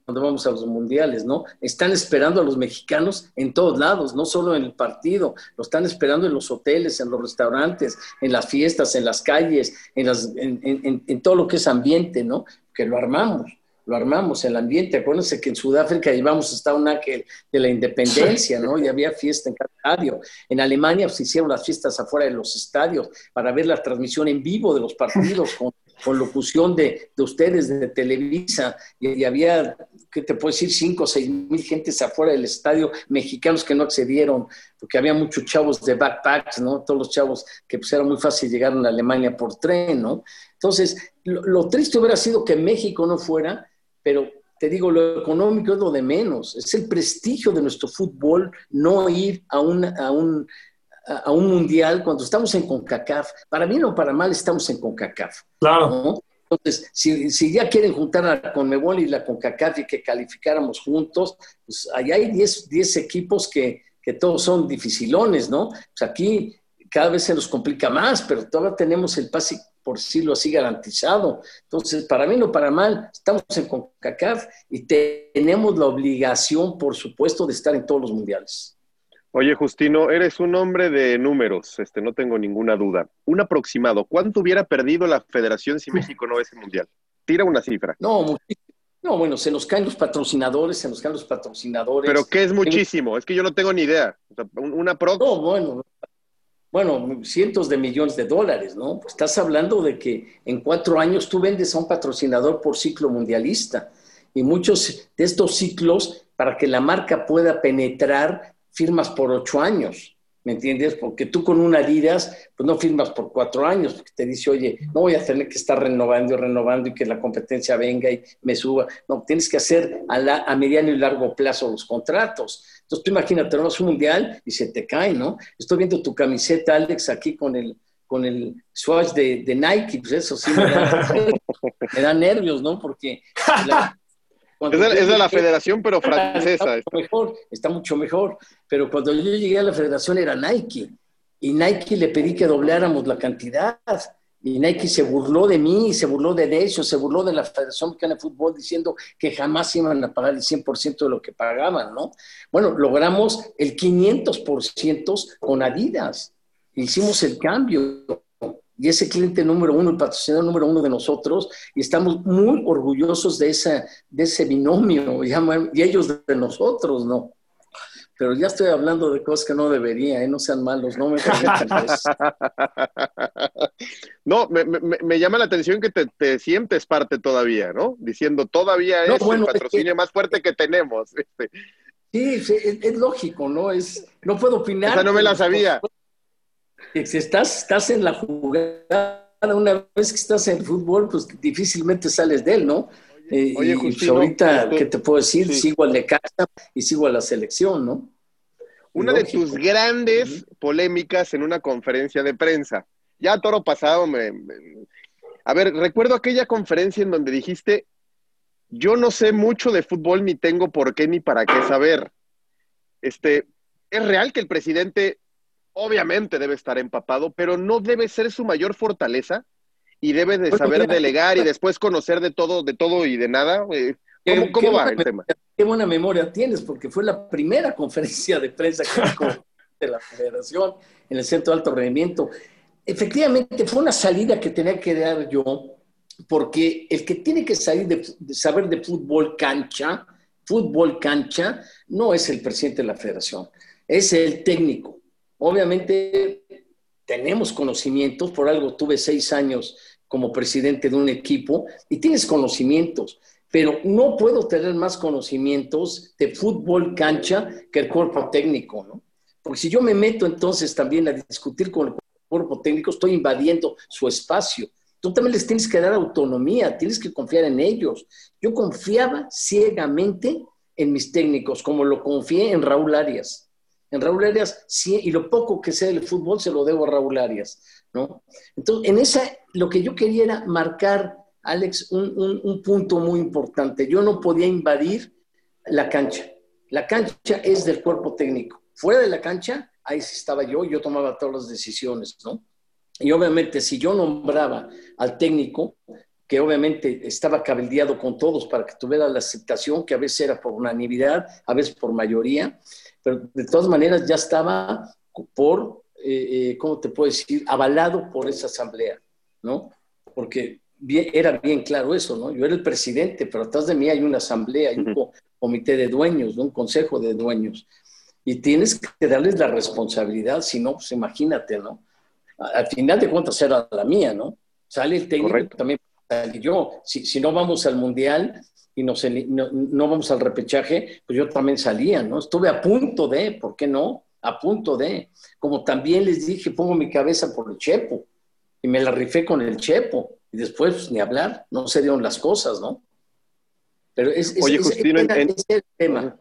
cuando vamos a los mundiales, ¿no? Están esperando a los mexicanos en todos lados, no solo en el partido, lo están esperando en los hoteles, en los restaurantes, en las fiestas, en las calles, en, las, en, en, en todo lo que es ambiente, ¿no? Que lo armamos lo armamos, el ambiente. Acuérdense que en Sudáfrica llevamos hasta un ángel de la independencia, ¿no? Y había fiesta en cada estadio. En Alemania se hicieron las fiestas afuera de los estadios para ver la transmisión en vivo de los partidos con, con locución de, de, ustedes, de Televisa. Y, había, ¿qué te puedo decir? Cinco o seis mil gentes afuera del estadio, mexicanos que no accedieron, porque había muchos chavos de backpacks, ¿no? Todos los chavos que pues era muy fácil llegar a Alemania por tren, ¿no? Entonces, lo triste hubiera sido que México no fuera pero te digo, lo económico es lo de menos, es el prestigio de nuestro fútbol no ir a un, a un, a un mundial cuando estamos en CONCACAF. Para bien o para mal estamos en CONCACAF. Claro. ¿no? Entonces, si, si, ya quieren juntar a la CONMEBOL y la CONCACAF y que calificáramos juntos, pues allá hay 10 equipos que, que todos son dificilones, ¿no? Pues aquí cada vez se nos complica más, pero todavía tenemos el pase por decirlo así, garantizado. Entonces, para mí no para mal, estamos en CONCACAF y tenemos la obligación, por supuesto, de estar en todos los mundiales. Oye, Justino, eres un hombre de números, este, no tengo ninguna duda. Un aproximado, ¿cuánto hubiera perdido la federación si México no es el mundial? Tira una cifra. No, muchísimo. No, bueno, se nos caen los patrocinadores, se nos caen los patrocinadores. Pero ¿qué es muchísimo? Es que yo no tengo ni idea. O sea, una prox. No, bueno, bueno, cientos de millones de dólares, ¿no? Estás hablando de que en cuatro años tú vendes a un patrocinador por ciclo mundialista y muchos de estos ciclos, para que la marca pueda penetrar, firmas por ocho años. ¿Me entiendes? Porque tú con una Adidas, pues no firmas por cuatro años, porque te dice, oye, no voy a tener que estar renovando y renovando y que la competencia venga y me suba. No, tienes que hacer a, la, a mediano y largo plazo los contratos. Entonces tú imagínate, vas un mundial y se te cae, ¿no? Estoy viendo tu camiseta, Alex, aquí con el, con el swatch de, de Nike, pues eso sí me da, me da nervios, ¿no? Porque... La, es de, es de, la federación, pero francesa. Está, mejor, está mucho mejor. Pero cuando yo llegué a la federación era Nike. Y Nike le pedí que dobláramos la cantidad. Y Nike se burló de mí, se burló de ellos, se burló de la Federación Mexicana de Fútbol diciendo que jamás iban a pagar el 100% de lo que pagaban, ¿no? Bueno, logramos el 500% con Adidas. Hicimos el cambio y ese cliente número uno, el patrocinador número uno de nosotros, y estamos muy orgullosos de, esa, de ese binomio, y ellos de nosotros, ¿no? Pero ya estoy hablando de cosas que no debería, ¿eh? no sean malos, no me No, me, me, me, llama la atención que te, te, sientes parte todavía, ¿no? Diciendo, todavía no, es bueno, el patrocinio es que... más fuerte que tenemos. Este. Sí, es, es, lógico, ¿no? Es, no puedo opinar. Esa no me la sabía. Estás, estás en la jugada, una vez que estás en el fútbol, pues difícilmente sales de él, ¿no? Eh, Oye, y Justino, ahorita, ¿qué te puedo decir? Sí. Sigo al de casa y sigo a la selección, ¿no? Una Lógico. de tus grandes polémicas en una conferencia de prensa. Ya toro pasado me, me, A ver, recuerdo aquella conferencia en donde dijiste, yo no sé mucho de fútbol ni tengo por qué ni para qué saber. Este, ¿Es real que el presidente obviamente debe estar empapado, pero no debe ser su mayor fortaleza y debe de saber delegar y después conocer de todo, de todo y de nada. Eh, ¿Cómo, cómo va el tema? Qué buena memoria tienes, porque fue la primera conferencia de prensa que de la federación en el Centro de Alto Rendimiento. Efectivamente, fue una salida que tenía que dar yo, porque el que tiene que salir de, de saber de fútbol cancha, fútbol cancha, no es el presidente de la federación es el técnico. Obviamente tenemos conocimientos, por algo tuve seis años como presidente de un equipo y tienes conocimientos, pero no puedo tener más conocimientos de fútbol cancha que el cuerpo técnico, ¿no? Porque si yo me meto entonces también a discutir con el cuerpo técnico, estoy invadiendo su espacio. Tú también les tienes que dar autonomía, tienes que confiar en ellos. Yo confiaba ciegamente en mis técnicos, como lo confié en Raúl Arias. En Raúl Arias, sí, y lo poco que sé del fútbol se lo debo a Raúl Arias, ¿no? Entonces, en esa, lo que yo quería era marcar, Alex, un, un punto muy importante. Yo no podía invadir la cancha. La cancha es del cuerpo técnico. Fuera de la cancha, ahí estaba yo, yo tomaba todas las decisiones, ¿no? Y obviamente, si yo nombraba al técnico, que obviamente estaba cabildeado con todos para que tuviera la aceptación, que a veces era por unanimidad, a veces por mayoría, pero de todas maneras ya estaba por, eh, eh, ¿cómo te puedo decir?, avalado por esa asamblea, ¿no? Porque era bien claro eso, ¿no? Yo era el presidente, pero atrás de mí hay una asamblea, hay un comité de dueños, ¿no? un consejo de dueños. Y tienes que darles la responsabilidad, si no, pues imagínate, ¿no? Al final de cuentas era la mía, ¿no? Sale el técnico también yo. Si, si, no vamos al mundial y no, no, vamos al repechaje, pues yo también salía, ¿no? Estuve a punto de, ¿por qué no? A punto de. Como también les dije, pongo mi cabeza por el Chepo y me la rifé con el Chepo. Y después, pues, ni hablar, no se dieron las cosas, ¿no? Pero es, Oye, Justino, el tema.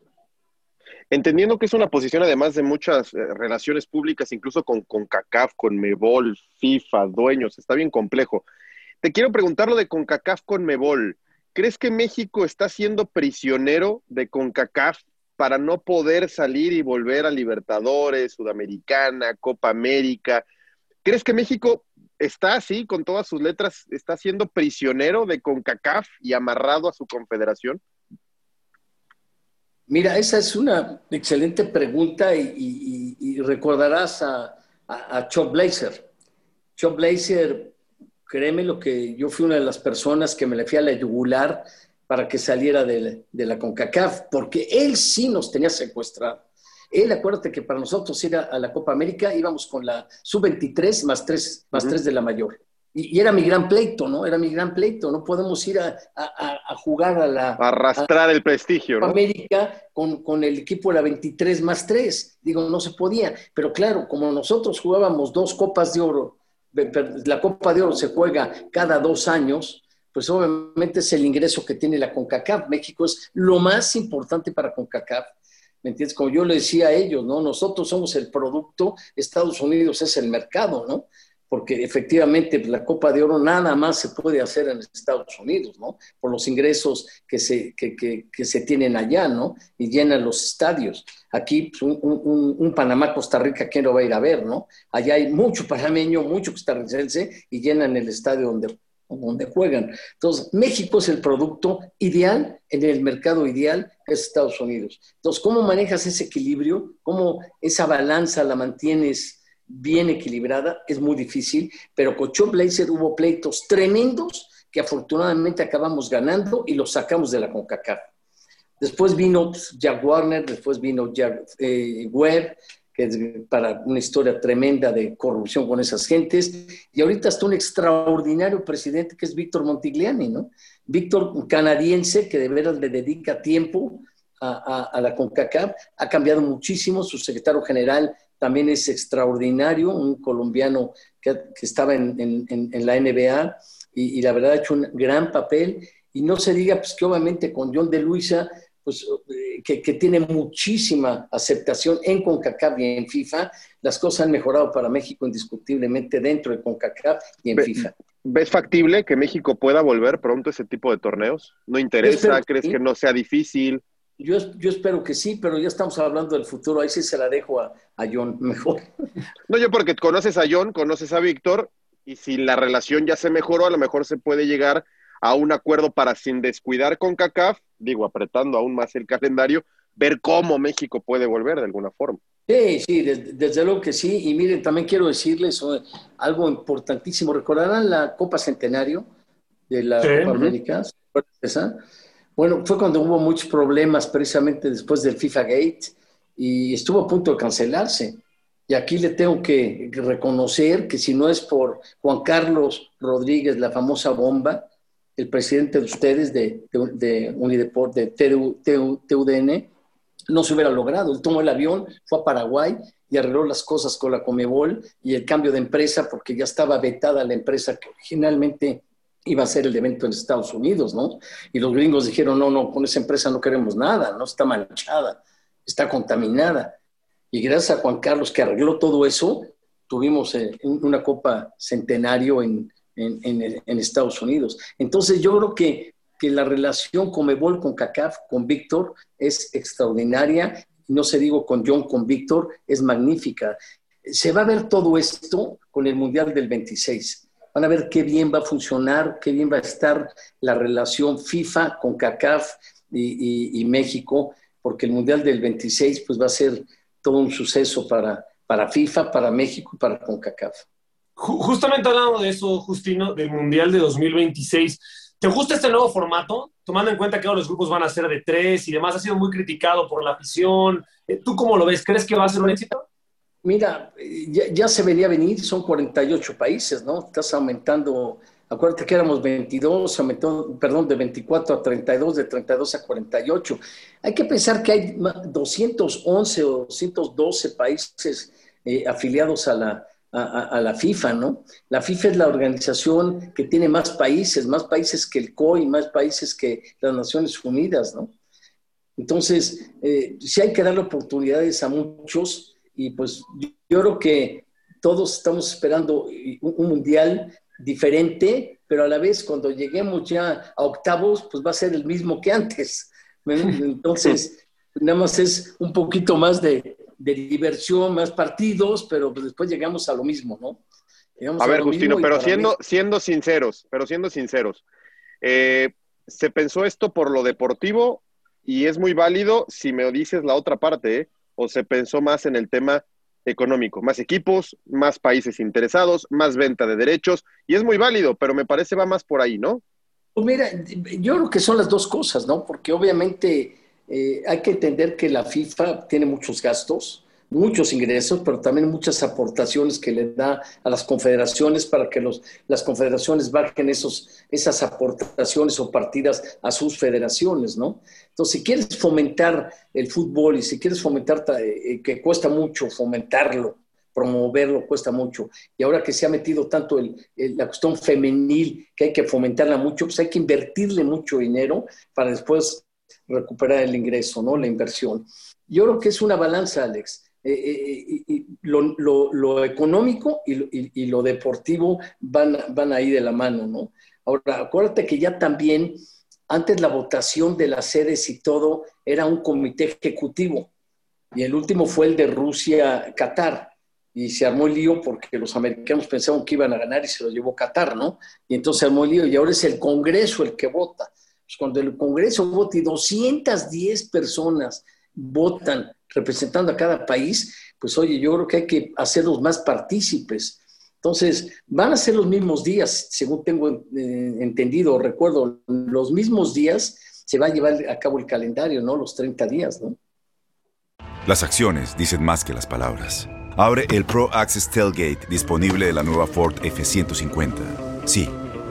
Entendiendo que es una posición además de muchas eh, relaciones públicas, incluso con, con CACAF, con Mebol, FIFA, dueños, está bien complejo. Te quiero preguntar lo de CONCACAF con Mebol. ¿Crees que México está siendo prisionero de CONCACAF para no poder salir y volver a Libertadores, Sudamericana, Copa América? ¿Crees que México está así, con todas sus letras, está siendo prisionero de CONCACAF y amarrado a su confederación? Mira, esa es una excelente pregunta y, recordarás a, a, Blazer. Chop Blazer, créeme lo que yo fui una de las personas que me le fui a la yugular para que saliera de, la CONCACAF, porque él sí nos tenía secuestrado. Él, acuérdate que para nosotros ir a, la Copa América íbamos con la sub-23 más 3 más tres de la mayor y, era mi gran pleito, ¿no? Era mi gran pleito. No podemos ir a, jugar a la... Arrastrar el prestigio, ¿no? América con, con, el equipo de la 23 más 3. Digo, no se podía. Pero claro, como nosotros jugábamos dos copas de oro, la Copa de Oro se juega cada dos años, pues obviamente es el ingreso que tiene la CONCACAF. México es lo más importante para CONCACAF. ¿Me entiendes? Como yo le decía a ellos, ¿no? Nosotros somos el producto, Estados Unidos es el mercado, ¿no? Porque efectivamente la Copa de Oro nada más se puede hacer en Estados Unidos, ¿no? Por los ingresos que se, que, que, se tienen allá, ¿no? Y llenan los estadios. Aquí pues, un, un, Panamá-Costa Rica, ¿quién lo va a ir a ver, no? Allá hay mucho panameño, mucho costarricense y llenan el estadio donde, donde juegan. Entonces, México es el producto ideal en el mercado ideal que es Estados Unidos. Entonces, ¿cómo manejas ese equilibrio? ¿Cómo esa balanza la mantienes? Bien equilibrada, es muy difícil, pero con Blazer hubo pleitos tremendos que afortunadamente acabamos ganando y los sacamos de la CONCACAF. Después vino pues, Jack Warner, después vino Jack eh, Webb, que es para una historia tremenda de corrupción con esas gentes, y ahorita está un extraordinario presidente que es Víctor Montigliani, ¿no? Víctor, canadiense que de veras le dedica tiempo a, a, la CONCACAF, ha cambiado muchísimo, su secretario general también es extraordinario, un colombiano que, estaba en, la NBA y, la verdad ha hecho un gran papel. Y no se diga pues, que obviamente con John de Luisa, pues, eh, que, tiene muchísima aceptación en CONCACAF y en FIFA, las cosas han mejorado para México indiscutiblemente dentro de CONCACAF y en FIFA. ¿Ves factible que México pueda volver pronto a ese tipo de torneos? ¿No interesa? ¿Crees que no sea difícil? Yo, yo, espero que sí, pero ya estamos hablando del futuro. Ahí sí se la dejo a, John mejor. No, yo porque conoces a John, conoces a Víctor, y si la relación ya se mejoró, a lo mejor se puede llegar a un acuerdo para, sin descuidar con CACAF, digo, apretando aún más el calendario, ver cómo México puede volver de alguna forma. Sí, sí, desde, luego que sí. Y miren, también quiero decirles eh, algo importantísimo. ¿Recordarán la Copa Centenario de la Copa América? Esa? Bueno, fue cuando hubo muchos problemas precisamente después del FIFA Gate y estuvo a punto de cancelarse. Y aquí le tengo que reconocer que si no es por Juan Carlos Rodríguez, la famosa bomba, el presidente de ustedes de, de, de Unideport, de TUDN, no se hubiera logrado. Él tomó el avión, fue a Paraguay y arregló las cosas con la Comebol y el cambio de empresa porque ya estaba vetada la empresa que originalmente iba a ser el evento en Estados Unidos, ¿no? Y los gringos dijeron, no, no, con esa empresa no queremos nada, no está manchada, está contaminada. Y gracias a Juan Carlos que arregló todo eso, tuvimos eh, una Copa Centenario en, en, Estados Unidos. Entonces yo creo que, que la relación Comebol con CACAF, con Víctor, es extraordinaria. No se digo con John, con Víctor, es magnífica. Se va a ver todo esto con el Mundial del 26 van a ver qué bien va a funcionar, qué bien va a estar la relación FIFA con CACAF y, México, porque el Mundial del 26 pues va a ser todo un suceso para, para FIFA, para México y para CONCACAF. Justamente hablando de eso, Justino, del Mundial de 2026, ¿te gusta este nuevo formato? Tomando en cuenta que ahora los grupos van a ser de tres y demás, ha sido muy criticado por la afición. Eh, ¿Tú cómo lo ves? ¿Crees que va a ser un éxito? Mira, ya, se venía venir, son 48 países, ¿no? Estás aumentando, acuérdate que éramos 22, aumentó, perdón, de 24 a 32, de 32 a 48. Hay que pensar que hay 211 o 212 países eh, afiliados a la, a, la FIFA, ¿no? La FIFA es la organización que tiene más países, más países que el COI, más países que las Naciones Unidas, ¿no? Entonces, eh, sí hay que darle oportunidades a muchos y pues yo creo que todos estamos esperando un, mundial diferente, pero a la vez cuando lleguemos ya a octavos, pues va a ser el mismo que antes. Entonces, nada más es un poquito más de, diversión, más partidos, pero pues después llegamos a lo mismo, ¿no? a, ver, Justino, pero siendo, siendo sinceros, pero siendo sinceros, eh, ¿se pensó esto por lo deportivo? Y es muy válido si me dices la otra parte, ¿eh? O se pensó más en el tema económico? Más equipos, más países interesados, más venta de derechos, y es muy válido, pero me parece va más por ahí, ¿no? Pues mira, yo creo que son las dos cosas, ¿no? Porque obviamente eh, hay que entender que la FIFA tiene muchos gastos, muchos ingresos, pero también muchas aportaciones que le da a las confederaciones para que los, las confederaciones bajen esos, esas aportaciones o partidas a sus federaciones, ¿no? Entonces, si quieres fomentar el fútbol y si quieres fomentar, eh, que cuesta mucho fomentarlo, promoverlo cuesta mucho. Y ahora que se ha metido tanto el, la cuestión femenil, que hay que fomentarla mucho, pues hay que invertirle mucho dinero para después recuperar el ingreso, ¿no? La inversión. Yo creo que es una balanza, Alex. Eh, eh, eh, lo, económico y, lo deportivo van, van ahí de la mano, ¿no? Ahora, acuérdate que ya también, antes la votación de las sedes y todo, era un comité ejecutivo. Y el último fue el de Rusia-Qatar. Y se armó el lío porque los americanos pensaban que iban a ganar y se lo llevó Qatar, ¿no? Y entonces se armó el lío y ahora es el Congreso el que vota. Pues cuando el Congreso vote y 210 personas votan representando a cada país, pues oye, yo creo que hay que hacerlos más partícipes. Entonces, van a ser los mismos días, según tengo eh, entendido, recuerdo, los mismos días se va a llevar a cabo el calendario, ¿no? Los 30 días, ¿no? Las acciones dicen más que las palabras. Abre el Pro Access Tailgate disponible de la nueva Ford F-150. Sí,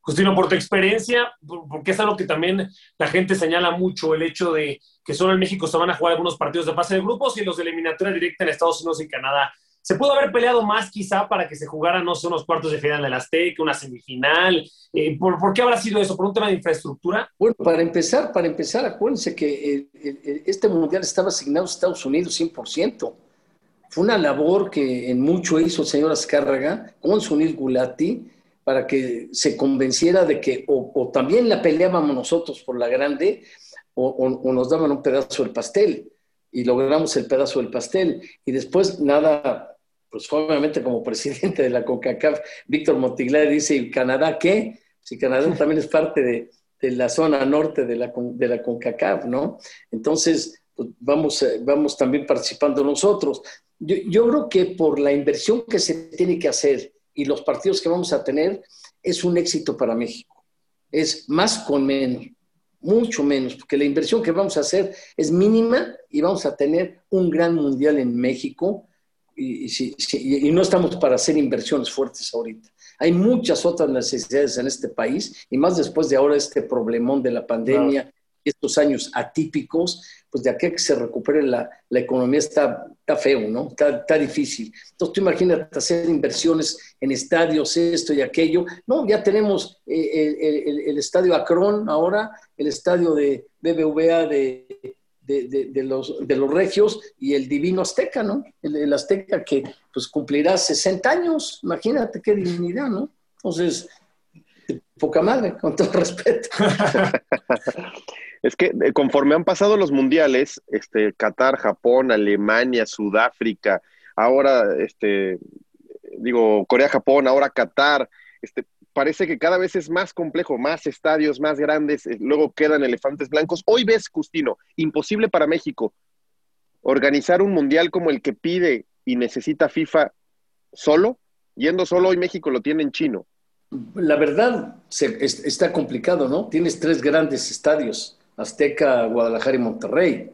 Justino, por tu experiencia, porque es algo que también la gente señala mucho, el hecho de que solo en México se van a jugar algunos partidos de fase de grupos y los de eliminatoria directa en Estados Unidos y Canadá. ¿Se pudo haber peleado más quizá para que se jugaran, no sé, unos cuartos de final del Azteca, una semifinal? Eh, ¿por, ¿por, qué habrá sido eso? ¿Por un tema de infraestructura? Bueno, para empezar, para empezar, acuérdense que este mundial estaba asignado a Estados Unidos 100%. Fue una labor que en mucho hizo el señor Azcárraga con Sunil Gulati, para que se convenciera de que o, o también la peleábamos nosotros por la grande o, o, o, nos daban un pedazo del pastel y logramos el pedazo del pastel. Y después nada, pues obviamente como presidente de la CONCACAF, Víctor Montiglar dice, ¿y Canadá qué? Si Canadá también es parte de, de la zona norte de la, de la CONCACAF, ¿no? Entonces, pues vamos, vamos también participando nosotros. Yo, yo creo que por la inversión que se tiene que hacer, y los partidos que vamos a tener, es un éxito para México. Es más con menos, mucho menos, porque la inversión que vamos a hacer es mínima y vamos a tener un gran mundial en México y, no estamos para hacer inversiones fuertes ahorita. Hay muchas otras necesidades en este país y más después de ahora este problemón de la pandemia. Estos años atípicos, pues de aquí a que se recupere la, economía está, feo, ¿no? Está, difícil. Entonces tú imagínate hacer inversiones en estadios, esto y aquello. No, ya tenemos eh, el, estadio Acron ahora, el estadio de BBVA de los regios y el divino azteca, ¿no? El, el, azteca que pues cumplirá 60 años, imagínate qué dignidad, ¿no? Entonces, poca madre, con todo respeto. Es que eh, conforme han pasado los mundiales, este, Qatar, Japón, Alemania, Sudáfrica, ahora, este, digo, Corea, Japón, ahora Qatar, este, parece que cada vez es más complejo, más estadios, más grandes, eh, luego quedan elefantes blancos. Hoy ves, Justino, imposible para México organizar un mundial como el que pide y necesita FIFA solo, yendo solo hoy México lo tiene en chino. La verdad, se, es, está complicado, ¿no? Tienes tres grandes estadios Azteca, Guadalajara y Monterrey.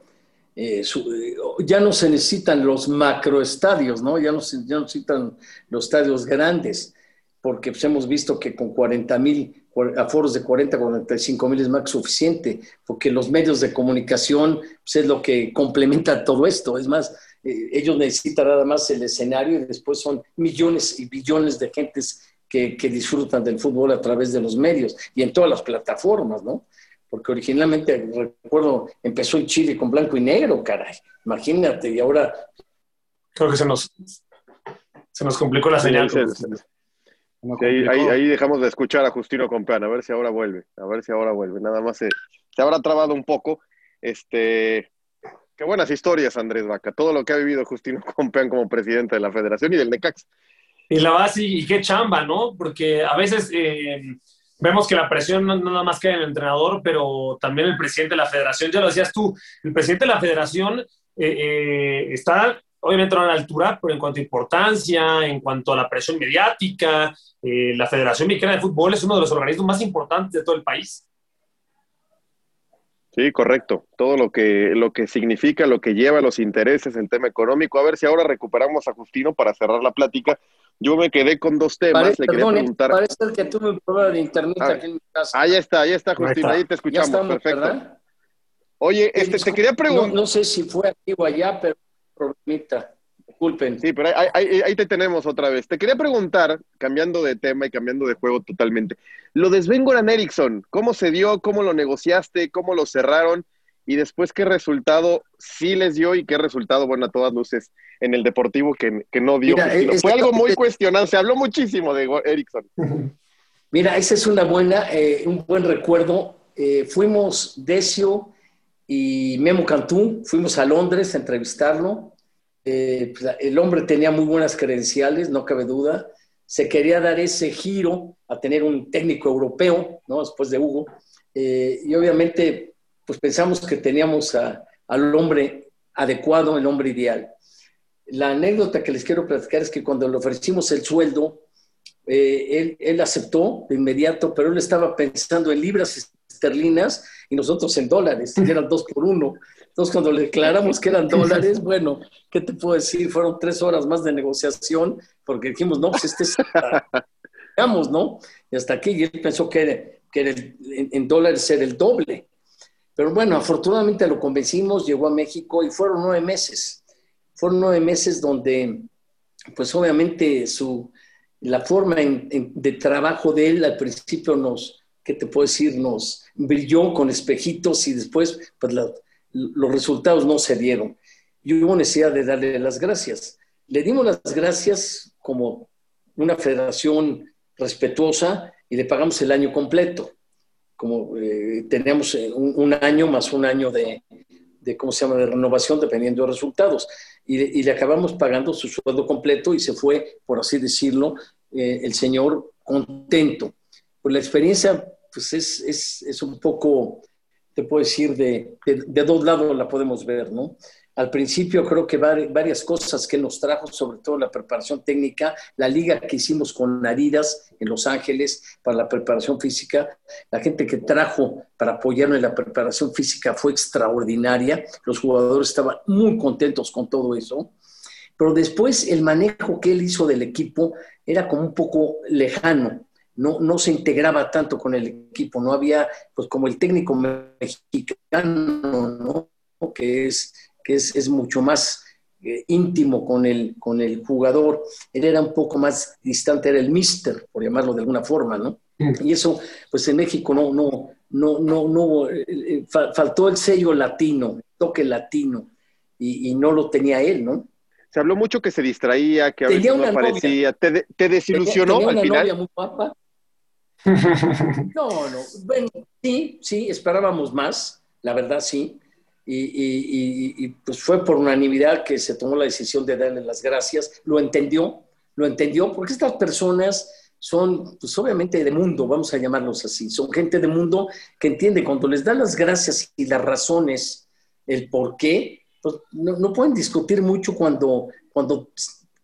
Eh, eh, ya no se necesitan los macroestadios, ¿no? Ya no se ya no necesitan los estadios grandes, porque pues, hemos visto que con 40 mil aforos de 40 a 45 mil es más que suficiente, porque los medios de comunicación pues, es lo que complementa todo esto. Es más, eh, ellos necesitan nada más el escenario y después son millones y billones de gentes que, que disfrutan del fútbol a través de los medios y en todas las plataformas, ¿no? Porque originalmente, recuerdo, empezó en Chile con blanco y negro, caray. Imagínate, y ahora... Creo que se nos, se nos complicó la señal. Sí, sí, sí. Ahí, ahí, ahí, dejamos de escuchar a Justino Compeán, a ver si ahora vuelve, a ver si ahora vuelve. Nada más se, se habrá trabado un poco. Este, qué buenas historias, Andrés Vaca. Todo lo que ha vivido Justino Compeán como presidente de la federación y del NECAX. Y la base, y qué chamba, ¿no? Porque a veces... Eh, vemos que la presión nada más queda en el entrenador, pero también el presidente de la federación, ya lo decías tú, el presidente de la federación eh, eh, está obviamente a la altura, pero en cuanto a importancia, en cuanto a la presión mediática, eh, la Federación Mexicana de Fútbol es uno de los organismos más importantes de todo el país. Sí, correcto. Todo lo que, lo que significa, lo que lleva, los intereses, el tema económico. A ver si ahora recuperamos a Justino para cerrar la plática. Yo me quedé con dos temas. Parece, Le quería perdón, preguntar. Parece que tuve un problema de internet Ah, aquí en mi casa. Ahí está, ahí está, Justino. Ahí te escuchamos. Estamos, Perfecto. ¿verdad? Oye, este, te quería No, preguntar. no sé si fue aquí o allá, pero problemita. Disculpen. Sí, pero ahí, ahí- ahí te tenemos otra vez. Te quería preguntar, cambiando de tema y cambiando de juego totalmente, lo de Sven Goran Eriksson, ¿cómo se dio? ¿Cómo lo negociaste? ¿Cómo lo cerraron? Y después, ¿qué resultado sí les dio y qué resultado, bueno, a todas luces, en el Deportivo que, que no dio? Mira, es- Fue algo muy cuestionado, se habló muchísimo de Eriksson. Mira, esa es una buena, eh, un buen recuerdo. Eh, fuimos Decio y Memo Cantú, fuimos a Londres a entrevistarlo. Eh, pues, el hombre tenía muy buenas credenciales, no cabe duda. Se quería dar ese giro a tener un técnico europeo, ¿no? Después de Hugo. Y obviamente, pues pensamos que teníamos a- al hombre adecuado, el hombre ideal. La anécdota que les quiero platicar es que cuando le ofrecimos el sueldo, eh, él, él aceptó de inmediato, pero él estaba pensando en libras esterlinas y nosotros en dólares, que eran dos por uno. Entonces, cuando le declaramos que eran dólares, bueno, ¿qué te puedo decir? Fueron tres horas más de negociación, porque dijimos, no, pues este es, digamos, ¿no? Y hasta aquí, y él pensó que, era- que era el- en, en dólares era el doble. Pero bueno, afortunadamente lo convencimos, llegó a México y fueron nueve meses. Fueron nueve meses donde, pues obviamente, su, la forma de trabajo de él al principio nos, ¿qué te puedo decir? Nos brilló con espejitos y después, pues los resultados no se dieron. Y hubo necesidad de darle las gracias. Le dimos las gracias como una federación respetuosa y le pagamos el año completo. Como eh, teníamos eh, un, un año más un año de, de, ¿cómo se llama?, de renovación dependiendo de resultados. Y, y le acabamos pagando su sueldo completo y se fue, por así decirlo, eh, el señor contento. Pues la experiencia, pues es, es, es un poco, te puedo decir, de, de, de dos lados la podemos ver, ¿no? Al principio creo que vari- varias cosas que nos trajo, sobre todo la preparación técnica, la liga que hicimos con Aridas en Los Ángeles para la preparación física, la gente que trajo para apoyarnos en la preparación física fue extraordinaria, los jugadores estaban muy contentos con todo eso, pero después el manejo que él hizo del equipo era como un poco lejano, no, no se integraba tanto con el equipo, no había, pues como el técnico mexicano, ¿no? que es, que es, es mucho más eh, íntimo con el, con el jugador, él era un poco más distante, era el mister, por llamarlo de alguna forma, ¿no? Y eso, pues en México no, no, no, no, no, eh, fa- faltó el sello latino, el toque latino, y, y no lo tenía él, ¿no? Se habló mucho que se distraía, que a veces Tenía no una novia. aparecía. ¿Te, de- te desilusionó Tenía al una final? novia muy guapa. No, no. Bueno, sí, sí, esperábamos más, la verdad sí. Y, pues fue por unanimidad que se tomó la decisión de darle las gracias. Lo entendió, lo entendió, porque estas personas son, pues obviamente de mundo, vamos a llamarlos así, son gente de mundo que entiende cuando les dan las gracias y las razones, el por qué, pues no, no pueden discutir mucho cuando, cuando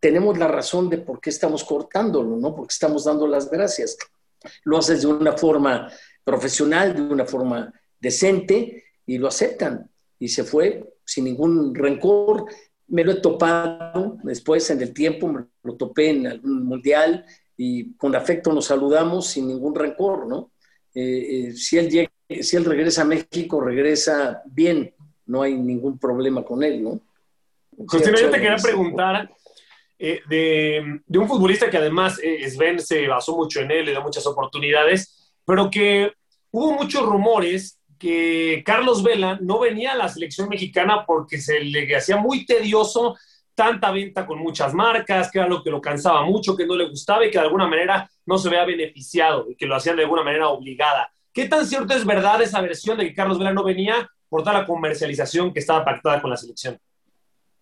tenemos la razón de por qué estamos cortándolo, ¿no? Porque estamos dando las gracias lo haces de una forma profesional, de una forma decente y lo aceptan. Y se fue sin ningún rencor. Me lo he topado después en el tiempo, me lo topé en algún mundial y con afecto nos saludamos sin ningún rencor, ¿no? Eh, eh, si, él llega, si él regresa a México, regresa bien, no hay ningún problema con él, ¿no? Justino, yo te quería preguntar eh, de, de un futbolista que además eh, Sven se basó mucho en él, le dio muchas oportunidades, pero que hubo muchos rumores que Carlos Vela no venía a la selección mexicana porque se le hacía muy tedioso tanta venta con muchas marcas, que era lo que lo cansaba mucho, que no le gustaba y que de alguna manera no se vea beneficiado y que lo hacían de alguna manera obligada. ¿Qué tan cierto es verdad esa versión de que Carlos Vela no venía por toda la comercialización que estaba pactada con la selección?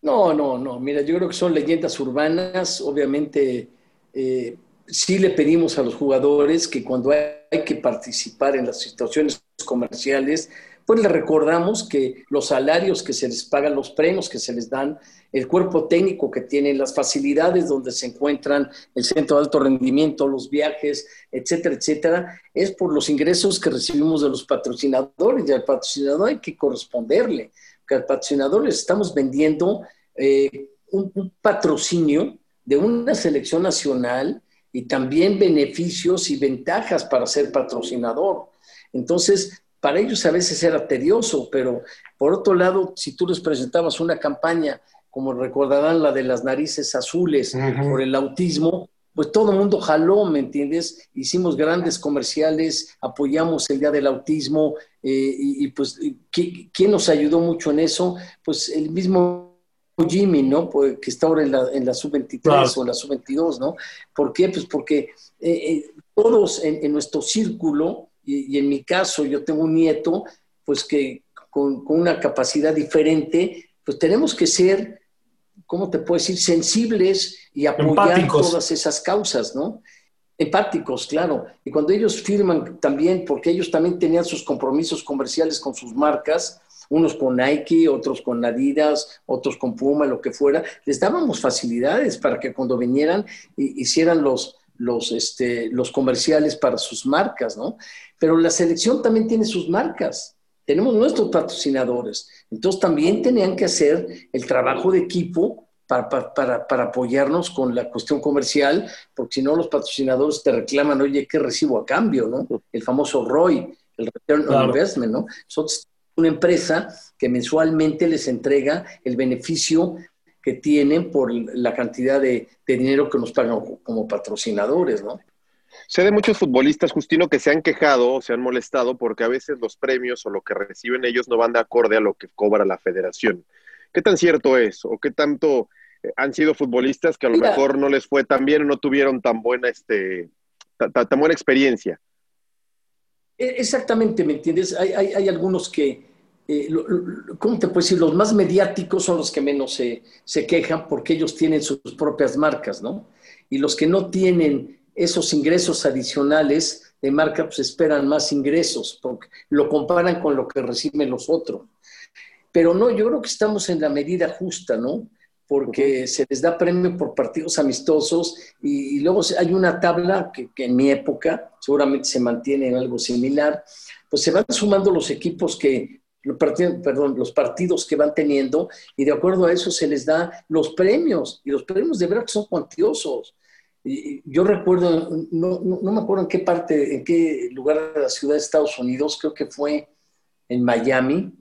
No, no, no. Mira, yo creo que son leyendas urbanas. Obviamente, eh, sí le pedimos a los jugadores que cuando hay, hay que participar en las situaciones comerciales, pues les recordamos que los salarios que se les pagan, los premios que se les dan, el cuerpo técnico que tienen, las facilidades donde se encuentran, el centro de alto rendimiento, los viajes, etcétera, etcétera, es por los ingresos que recibimos de los patrocinadores y al patrocinador hay que corresponderle que al patrocinador le estamos vendiendo eh, un, patrocinio de una selección nacional y también beneficios y ventajas para ser patrocinador. Entonces, para ellos a veces era tedioso, pero por otro lado, si tú les presentabas una campaña como recordarán la de las narices azules por el autismo, pues todo el mundo jaló, ¿me entiendes? Hicimos grandes comerciales, apoyamos el Día del Autismo, eh, y, pues, ¿quién nos ayudó mucho en eso? Pues el mismo Jimmy, ¿no? Pues, que está ahora en la, en la sub-23 o en la sub-22, ¿no? ¿Por qué? Pues porque eh, eh, todos en, nuestro círculo, y, en mi caso yo tengo un nieto, pues que con, con una capacidad diferente, pues tenemos que ser ¿cómo te puedo decir? Sensibles y apoyar todas esas causas, ¿no? Empáticos, claro. Y cuando ellos firman también, porque ellos también tenían sus compromisos comerciales con sus marcas, unos con Nike, otros con Adidas, otros con Puma, lo que fuera, les dábamos facilidades para que cuando vinieran hicieran los, los, este, los comerciales para sus marcas, ¿no? Pero la selección también tiene sus marcas tenemos nuestros patrocinadores. Entonces también tenían que hacer el trabajo de equipo para, para, para, apoyarnos con la cuestión comercial, porque si no los patrocinadores te reclaman, oye, ¿qué recibo a cambio? ¿no? El famoso ROI, el Return on Investment, ¿no? Nosotros una empresa que mensualmente les entrega el beneficio que tienen por la cantidad de, de dinero que nos pagan como patrocinadores, ¿no? Sé de muchos futbolistas, Justino, que se han quejado o se han molestado porque a veces los premios o lo que reciben ellos no van de acorde a lo que cobra la federación. ¿Qué tan cierto es? ¿O qué tanto eh, han sido futbolistas que a lo mejor no les fue tan bien o no tuvieron tan buena, este, tan, buena experiencia? E, exactamente, ¿me entiendes? Hay, algunos que, eh, ¿cómo te puedo decir? Los más mediáticos son los que menos se, se quejan porque ellos tienen sus propias marcas, ¿no? Y los que no tienen esos ingresos adicionales de marca pues esperan más ingresos, porque lo comparan con lo que reciben los otros. Pero no, yo creo que estamos en la medida justa, ¿no? Porque se les da premio por partidos amistosos y, luego hay una tabla que, en mi época seguramente se mantiene en algo similar, pues se van sumando los equipos que, perdón, los partidos que van teniendo y de acuerdo a eso se les da los premios y los premios de verdad son cuantiosos yo recuerdo, no, me acuerdo en qué parte, en qué lugar de la ciudad de Estados Unidos, creo que fue en Miami,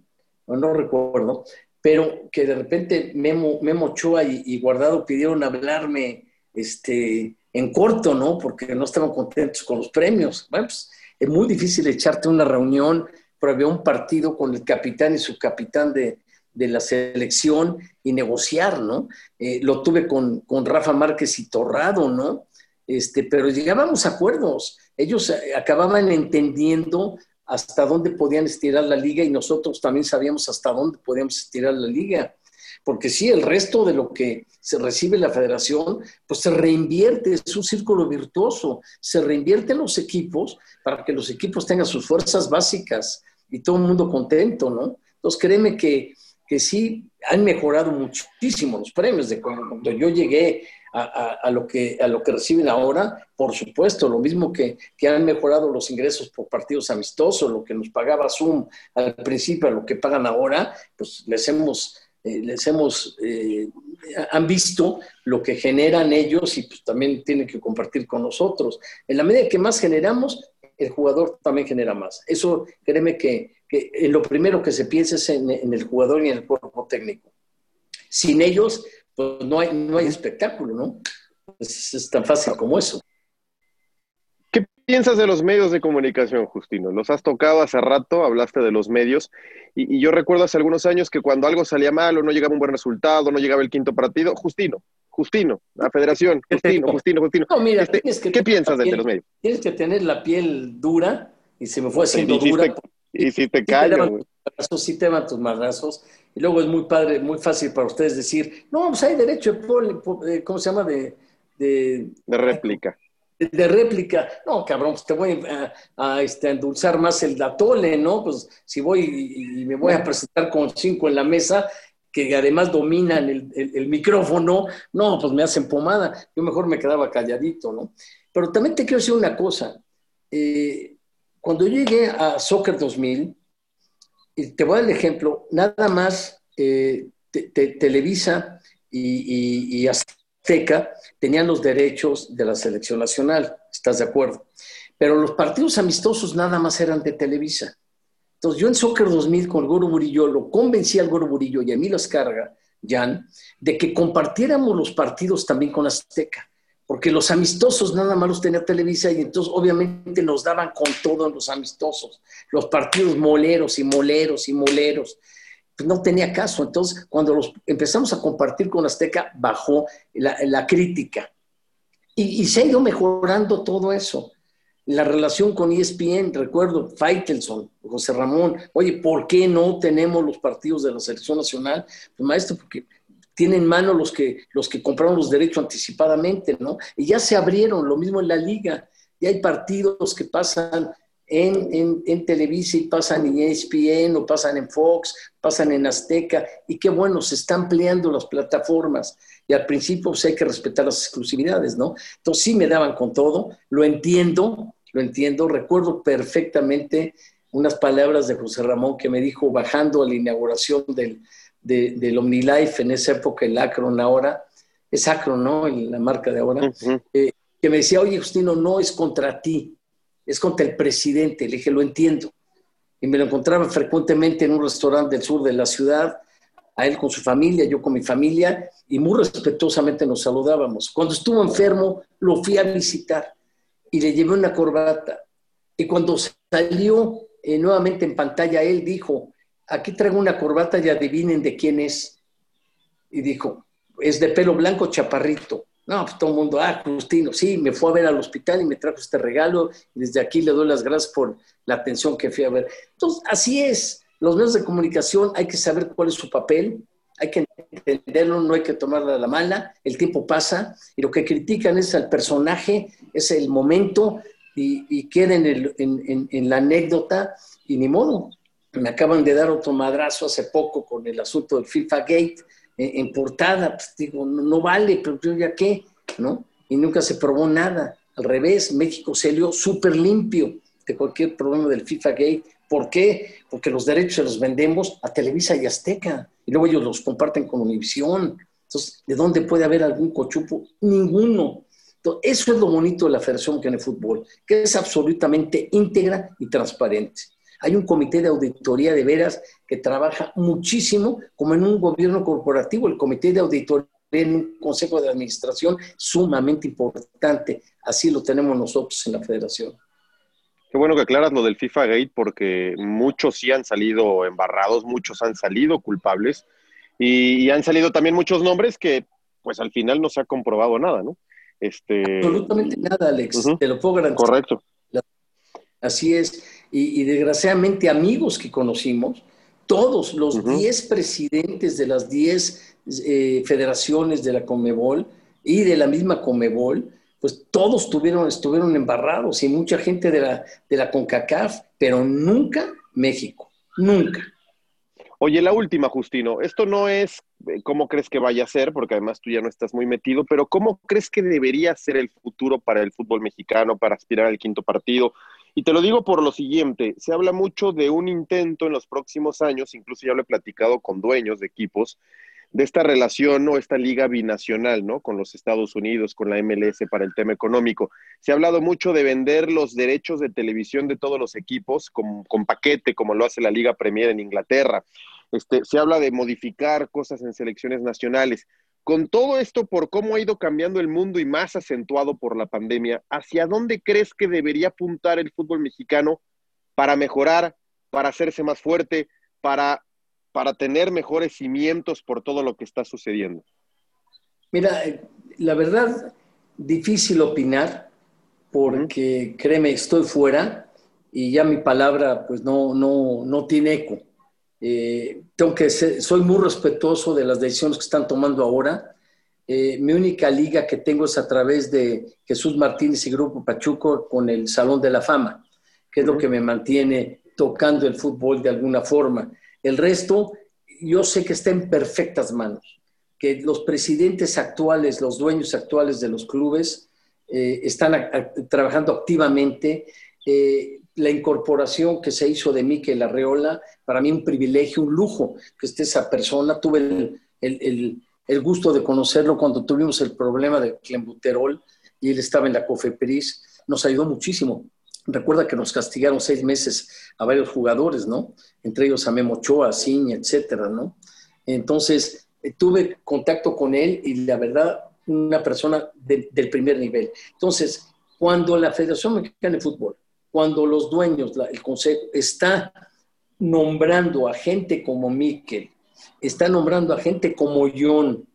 no, no recuerdo, pero que de repente Memo, Memo Ochoa y, Guardado pidieron hablarme este, en corto, ¿no? Porque no estaban contentos con los premios. Bueno, pues es muy difícil echarte una reunión, había un partido con el capitán y su capitán de, de la selección y negociar, ¿no? Eh, lo tuve con, con, Rafa Márquez y Torrado, ¿no? Este, pero llegábamos a acuerdos. Ellos eh, acababan entendiendo hasta dónde podían estirar la liga y nosotros también sabíamos hasta dónde podíamos estirar la liga. Porque sí, el resto de lo que se recibe la federación, pues se reinvierte, es un círculo virtuoso, se reinvierte en los equipos para que los equipos tengan sus fuerzas básicas y todo el mundo contento, ¿no? Entonces créeme que que sí han mejorado muchísimo los premios de cuando yo llegué a, lo, que, a lo que reciben ahora, por supuesto, lo mismo que, que, han mejorado los ingresos por partidos amistosos, lo que nos pagaba Zoom al principio, a lo que pagan ahora, pues les hemos, eh, les hemos, eh, han visto lo que generan ellos y pues también tienen que compartir con nosotros. En la medida que más generamos, el jugador también genera más. Eso, créeme que que lo primero que se piensa es en, el jugador y en el cuerpo técnico. Sin ellos, pues no hay, no hay espectáculo, ¿no? Es, tan fácil como eso. ¿Qué piensas de los medios de comunicación, Justino? Los has tocado hace rato, hablaste de los medios, y, yo recuerdo hace algunos años que cuando algo salía mal o no llegaba un buen resultado, no llegaba el quinto partido, Justino, Justino, la federación, Justino, Justino, Justino. No, mira, este, ¿Qué piensas de, los medios? Tienes que tener la piel dura, y se me fue haciendo dura y si te callo. Sí te van tus marrazos. Y luego es muy padre, muy fácil para ustedes decir, no, pues hay derecho de, eh, ¿cómo se llama? De, de, réplica. De, réplica. No, cabrón, pues te voy a, este, endulzar más el datole, ¿no? Pues si voy y, me voy a presentar con cinco en la mesa, que además dominan el, micrófono, no, pues me hacen pomada. Yo mejor me quedaba calladito, ¿no? Pero también te quiero decir una cosa. Eh, cuando llegué a Soccer 2000, y te voy a dar el ejemplo, nada más eh, Televisa y, Azteca tenían los derechos de la selección nacional, ¿estás de acuerdo? Pero los partidos amistosos nada más eran de Televisa. Entonces yo en Soccer 2000 con el Goro Burillo lo convencí al Goro Burillo y a mí las carga Jan, de que compartiéramos los partidos también con Azteca, porque los amistosos nada más los tenía Televisa y entonces obviamente nos daban con todos los amistosos, los partidos moleros y moleros y moleros. No tenía caso. Entonces, cuando los empezamos a compartir con Azteca, bajó la, crítica. Y, y se ha ido mejorando todo eso la relación con ESPN, recuerdo, Faitelson, José Ramón, oye, ¿por qué no tenemos los partidos de la selección nacional? Pues maestro, porque tienen mano los que, los que compraron los derechos anticipadamente, ¿no? Y ya se abrieron, lo mismo en la liga, ya hay partidos que pasan en, en, en, Televisa y pasan en ESPN o pasan en Fox, pasan en Azteca, y qué bueno, se están ampliando las plataformas. Y al principio pues, hay que respetar las exclusividades, ¿no? Entonces sí me daban con todo, lo entiendo, lo entiendo. Recuerdo perfectamente unas palabras de José Ramón que me dijo bajando a la inauguración del, del OmniLife en esa época, el Acron ahora, es Acron, ¿no? La marca de ahora, eh, que me decía, oye, Justino, no es contra ti, es contra el presidente. Le dije, lo entiendo. Y me lo encontraba frecuentemente en un restaurante del sur de la ciudad, a él con su familia, yo con mi familia, y muy respetuosamente nos saludábamos. Cuando estuvo enfermo, lo fui a visitar y le llevé una corbata. Y cuando salió eh, nuevamente en pantalla, él dijo, aquí traigo una corbata y adivinen de quién es. Y dijo, es de pelo blanco chaparrito. No, pues todo el mundo, ah, Justino, sí, me fue a ver al hospital y me trajo este regalo desde aquí le doy las gracias por la atención que fui a ver. Entonces, así es, los medios de comunicación hay que saber cuál es su papel, hay que entenderlo, no hay que tomarla a la mala, el tiempo pasa y lo que critican es al personaje, es el momento y, y queda en, la anécdota y ni modo. Me acaban de dar otro madrazo hace poco con el asunto del FIFA Gate en, portada, pues digo, no, vale, pero yo ya qué, ¿no? Y nunca se probó nada. Al revés, México salió súper limpio de cualquier problema del FIFA Gate. ¿Por qué? Porque los derechos se los vendemos a Televisa y Azteca y luego ellos los comparten con Univisión. Entonces, ¿de dónde puede haber algún cochupo? Ninguno. Entonces, eso es lo bonito de la Federación que en Fútbol, que es absolutamente íntegra y transparente. Hay un comité de auditoría de veras que trabaja muchísimo, como en un gobierno corporativo, el comité de auditoría en un consejo de administración sumamente importante. Así lo tenemos nosotros en la federación. Qué bueno que aclaras lo del FIFA Gate porque muchos sí han salido embarrados, muchos han salido culpables y, han salido también muchos nombres que pues al final no se ha comprobado nada, ¿no? Este... Absolutamente nada, Alex, te lo puedo garantizar. Correcto. Así es. Y, desgraciadamente amigos que conocimos, todos los 10 presidentes de las 10 eh, federaciones de la Comebol y de la misma Comebol, pues todos tuvieron, estuvieron embarrados y mucha gente de la, de la CONCACAF, pero nunca México, nunca. Oye, la última, Justino, esto no es eh, cómo crees que vaya a ser, porque además tú ya no estás muy metido, pero ¿cómo crees que debería ser el futuro para el fútbol mexicano, para aspirar al quinto partido? Y te lo digo por lo siguiente, se habla mucho de un intento en los próximos años, incluso ya lo he platicado con dueños de equipos, de esta relación o esta liga binacional, ¿no? Con los Estados Unidos, con la MLS para el tema económico. Se ha hablado mucho de vender los derechos de televisión de todos los equipos con, con paquete, como lo hace la Liga Premier en Inglaterra. Este, se habla de modificar cosas en selecciones nacionales. Con todo esto, por cómo ha ido cambiando el mundo y más acentuado por la pandemia, ¿hacia dónde crees que debería apuntar el fútbol mexicano para mejorar, para hacerse más fuerte, para para tener mejores cimientos por todo lo que está sucediendo? Mira, la verdad, difícil opinar, porque créeme, estoy fuera y ya mi palabra pues no, no, no tiene eco. Eh, tengo que soy muy respetuoso de las decisiones que están tomando ahora. Eh, mi única liga que tengo es a través de Jesús Martínez y Grupo Pachuco con el Salón de la Fama, que es lo que me mantiene tocando el fútbol de alguna forma. El resto, yo sé que está en perfectas manos, que los presidentes actuales, los dueños actuales de los clubes, eh, están trabajando activamente. Eh, la incorporación que se hizo de Miquel Arreola, para mí un privilegio, un lujo que esté esa persona. Tuve el, gusto de conocerlo cuando tuvimos el problema de Clembuterol y él estaba en la COFEPRIS. Nos ayudó muchísimo. Recuerda que nos castigaron seis meses a varios jugadores, ¿no? Entre ellos a Memo Ochoa, Ciña, etcétera, ¿no? Entonces, tuve contacto con él y la verdad, una persona del primer nivel. Entonces, cuando la Federación Mexicana de Fútbol, cuando los dueños, el Consejo, está nombrando a gente como Miquel, está nombrando a gente como John,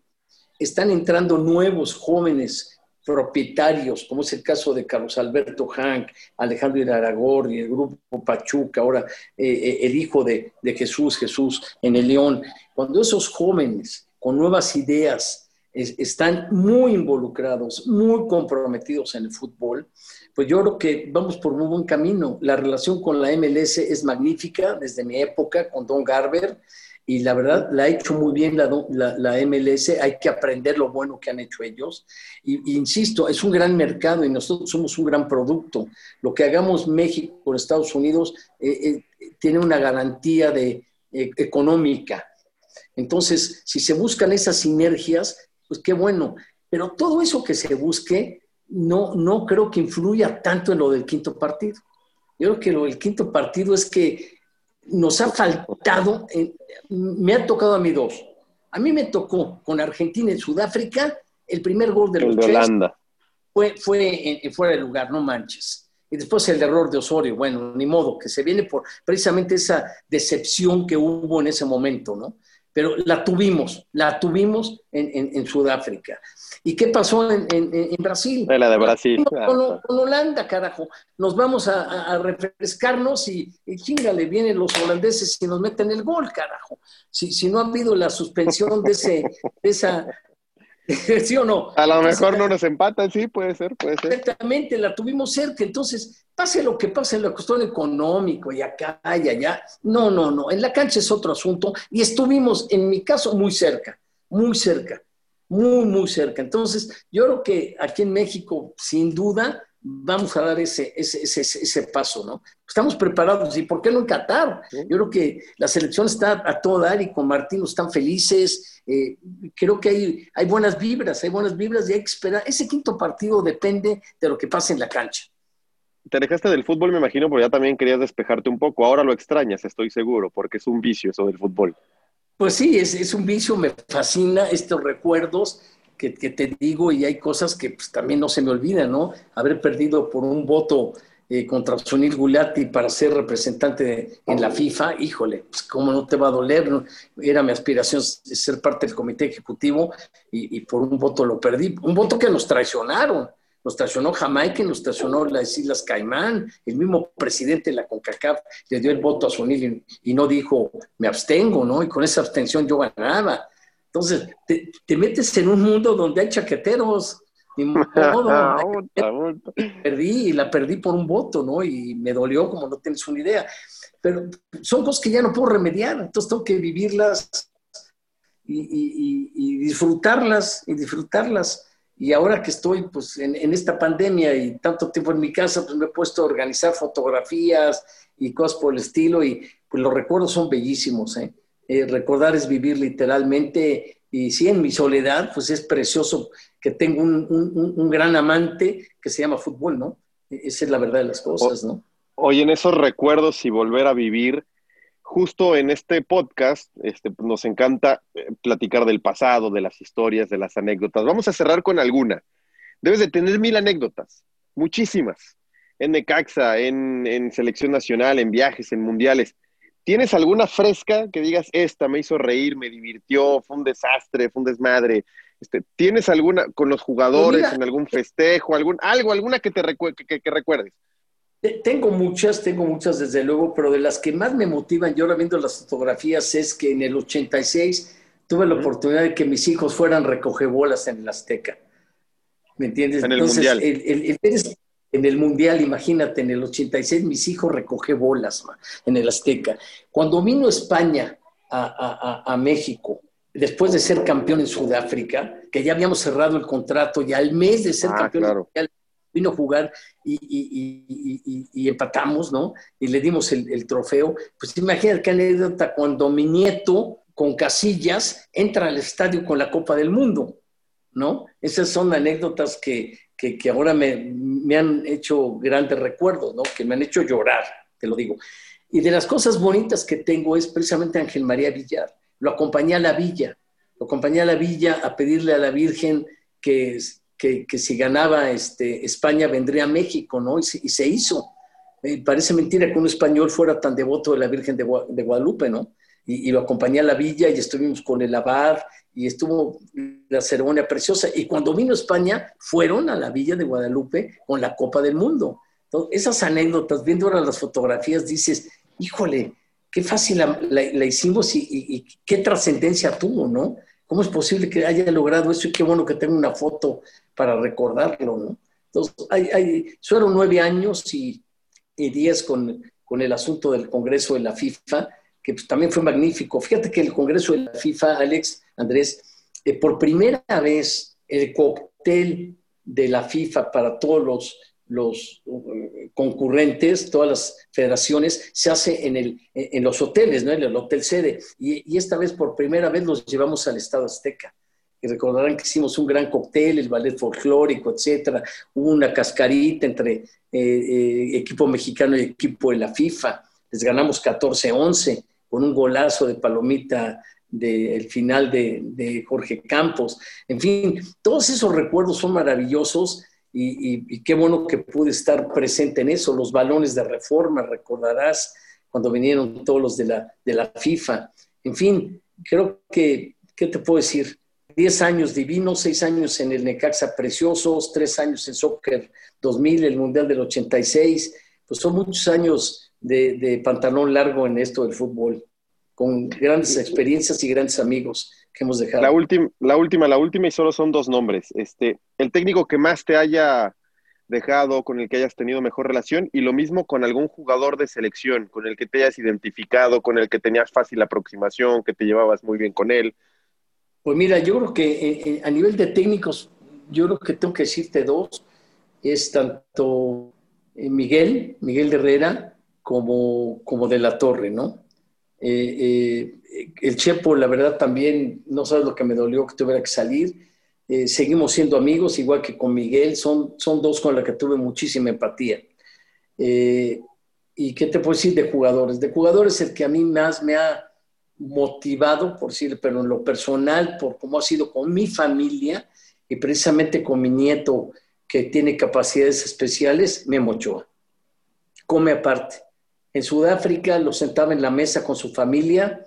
están entrando nuevos jóvenes propietarios, como es el caso de Carlos Alberto Hank, Alejandro Iraragor y el grupo Pachuca, ahora eh, eh, el hijo de, Jesús, Jesús en el León. Cuando esos jóvenes con nuevas ideas están muy involucrados, muy comprometidos en el fútbol, pues yo creo que vamos por muy buen camino. La relación con la MLS es magnífica desde mi época con Don Garber y la verdad la ha hecho muy bien la, la, MLS, hay que aprender lo bueno que han hecho ellos. Y, insisto, es un gran mercado y nosotros somos un gran producto. Lo que hagamos México con Estados Unidos eh, eh, tiene una garantía de, eh, económica. Entonces, si se buscan esas sinergias, pues qué bueno. Pero todo eso que se busque, no, no creo que influya tanto en lo del quinto partido. Yo creo que lo del quinto partido es que nos ha faltado, me ha tocado a mí dos. A mí me tocó con Argentina y Sudáfrica el primer gol de los de Holanda. Fue, fue fuera de lugar, no manches. Y después el error de Osorio, bueno, ni modo, que se viene por precisamente esa decepción que hubo en ese momento, ¿no? Pero la tuvimos, la tuvimos en, Sudáfrica. ¿Y qué pasó en, Brasil? La de Brasil. Con, Holanda, carajo. Nos vamos a, refrescarnos y, y chingale, vienen los holandeses y nos meten el gol, carajo. Si, si no ha habido la suspensión de, ese, de esa ¿Sí o no? A lo mejor no nos empatan, sí, puede ser, puede ser. Exactamente, la tuvimos cerca, entonces, pase lo que pase en la cuestión económica y acá y allá, no, no, no, en la cancha es otro asunto y estuvimos, en mi caso, muy cerca, muy cerca, muy, muy cerca. Entonces, yo creo que aquí en México, sin duda, vamos a dar ese, ese, ese, ese, paso, ¿no? Estamos preparados, ¿y por qué no en Qatar? Yo creo que la selección está a todo dar y con Martín están felices, eh, creo que hay, hay buenas vibras, hay buenas vibras y hay que esperar. Ese quinto partido depende de lo que pase en la cancha. Te alejaste del fútbol, me imagino, pero ya también querías despejarte un poco. Ahora lo extrañas, estoy seguro, porque es un vicio eso del fútbol. Pues sí, es, es un vicio, me fascina estos recuerdos que, te digo y hay cosas que pues, también no se me olvidan, ¿no? Haber perdido por un voto eh, contra Sunil Gulati para ser representante en la FIFA, híjole, pues cómo no te va a doler, era mi aspiración ser parte del comité ejecutivo y, por un voto lo perdí, un voto que nos traicionaron, nos traicionó Jamaica, nos traicionó las Islas Caimán, el mismo presidente de la CONCACAF le dio el voto a Sunil y no dijo, me abstengo, ¿no? Y con esa abstención yo ganaba. Entonces, te, metes en un mundo donde hay chaqueteros. Ni modo, perdí y la perdí por un voto, ¿no? Y me dolió como no tienes una idea. Pero son cosas que ya no puedo remediar, entonces tengo que vivirlas y, disfrutarlas y disfrutarlas. Y ahora que estoy pues, en, en, esta pandemia y tanto tiempo en mi casa, pues me he puesto a organizar fotografías y cosas por el estilo y pues los recuerdos son bellísimos, ¿eh? Eh, recordar es vivir literalmente. Y sí, en mi soledad, pues es precioso que tengo un, gran amante que se llama fútbol, ¿no? E-, esa es la verdad de las cosas, ¿no? Oye, en esos recuerdos y volver a vivir, justo en este podcast, este, nos encanta eh, platicar del pasado, de las historias, de las anécdotas. Vamos a cerrar con alguna. Debes de tener mil anécdotas, muchísimas, en Necaxa, en, en selección nacional, en viajes, en mundiales. ¿Tienes alguna fresca que digas, esta me hizo reír, me divirtió, fue un desastre, fue un desmadre? Este, ¿Tienes alguna con los jugadores pues en algún festejo, algún, algo, alguna que te que, recuerdes? Tengo muchas, tengo muchas desde luego, pero de las que más me motivan, yo ahora viendo las fotografías, es que en el 86 tuve la oportunidad de que mis hijos fueran recogebolas en el Azteca. ¿Me entiendes? En el Mundial. el, en el Mundial, imagínate, en el 86 mis hijos recoge bolas en el Azteca. Cuando vino España a, México, después de ser campeón en Sudáfrica, que ya habíamos cerrado el contrato, ya al mes de ser ah, campeón vino a jugar y, empatamos, ¿no? Y le dimos el, el, trofeo. Pues imagínate qué anécdota cuando mi nieto con casillas entra al estadio con la Copa del Mundo, ¿no? Esas son anécdotas que, que, ahora me, han hecho grandes recuerdos, ¿no? que me han hecho llorar, te lo digo. Y de las cosas bonitas que tengo es precisamente Ángel María Villar. Lo acompañé a la villa. lo acompañé a la villa a pedirle a la Virgen que, que, si ganaba este, España vendría a México, ¿no? Y se, hizo. parece mentira que un español fuera tan devoto de la Virgen de, Guadalupe, ¿no? Y, y, lo acompañé a la villa y estuvimos con el abad y estuvo la ceremonia preciosa. Y cuando vino España, fueron a la villa de Guadalupe con la Copa del Mundo. Entonces, esas anécdotas, viendo ahora las fotografías, dices, híjole, qué fácil la, hicimos y, qué trascendencia tuvo, ¿no? ¿Cómo es posible que haya logrado eso y qué bueno que tenga una foto para recordarlo, ¿no? Entonces, hay, hay, fueron nueve años y, diez con, con, el asunto del Congreso de la FIFA, que pues, también fue magnífico. Fíjate que el Congreso de la FIFA, Alex, Andrés, eh, por primera vez el cóctel de la FIFA para todos los los eh, concurrentes, todas las federaciones, se hace en, el, en los hoteles, ¿no? en el hotel sede. Y, esta vez, por primera vez, los llevamos al Estado Azteca. Y recordarán que hicimos un gran cóctel, el ballet folclórico, etcétera. Una cascarita entre eh, eh, equipo mexicano y equipo de la FIFA. Les ganamos 14-11 con un golazo de palomita del final de, de Jorge Campos. En fin, todos esos recuerdos son maravillosos y, qué bueno que pude estar presente en eso. Los balones de reforma, recordarás cuando vinieron todos los de la, de la FIFA. En fin, creo que, ¿qué te puedo decir? Diez años divinos, seis años en el Necaxa preciosos, tres años en Soccer 2000, el Mundial del 86. Pues son muchos años de, de pantalón largo en esto del fútbol, con grandes experiencias y grandes amigos que hemos dejado. La, última, la última, la última y solo son dos nombres. Este, el técnico que más te haya dejado, con el que hayas tenido mejor relación, y lo mismo con algún jugador de selección, con el que te hayas identificado, con el que tenías fácil aproximación, que te llevabas muy bien con él. Pues mira, yo creo que eh, eh, a nivel de técnicos, yo creo que tengo que decirte dos, es tanto eh, Miguel, Miguel Herrera, como, como de la Torre, ¿no? el Chepo, la verdad, también, no sabes lo que me dolió que tuviera que salir. Eh, seguimos siendo amigos, igual que con Miguel, son, son dos con los que tuve muchísima empatía. Eh, ¿Y qué te puedo decir de jugadores? De jugadores el que a mí más me ha motivado, por decir, pero en lo personal, por cómo ha sido con mi familia y precisamente con mi nieto que tiene capacidades especiales, me Ochoa. Come aparte. En Sudáfrica lo sentaba en la mesa con su familia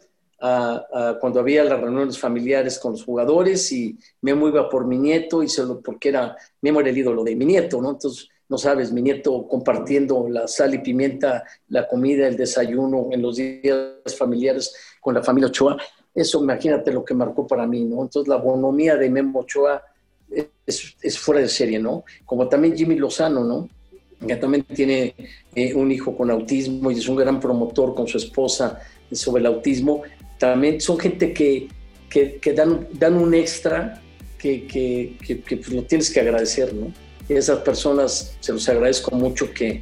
cuando había las reuniones familiares con los jugadores y Memo iba por mi nieto y solo porque era, Memo era el ídolo de mi nieto, ¿no? Entonces, no sabes, mi nieto compartiendo la sal y pimienta, la comida, el desayuno en los días familiares con la familia Ochoa, eso imagínate lo que marcó para mí, ¿no? Entonces la bonomía de Memo Ochoa es, es fuera de serie, ¿no? Como también Jimmy Lozano, ¿no? Que también tiene eh, un hijo con autismo y es un gran promotor con su esposa sobre el autismo también son gente que, que, dan, dan un extra que, que pues, lo tienes que agradecer, ¿no? Y a esas personas se los agradezco mucho que,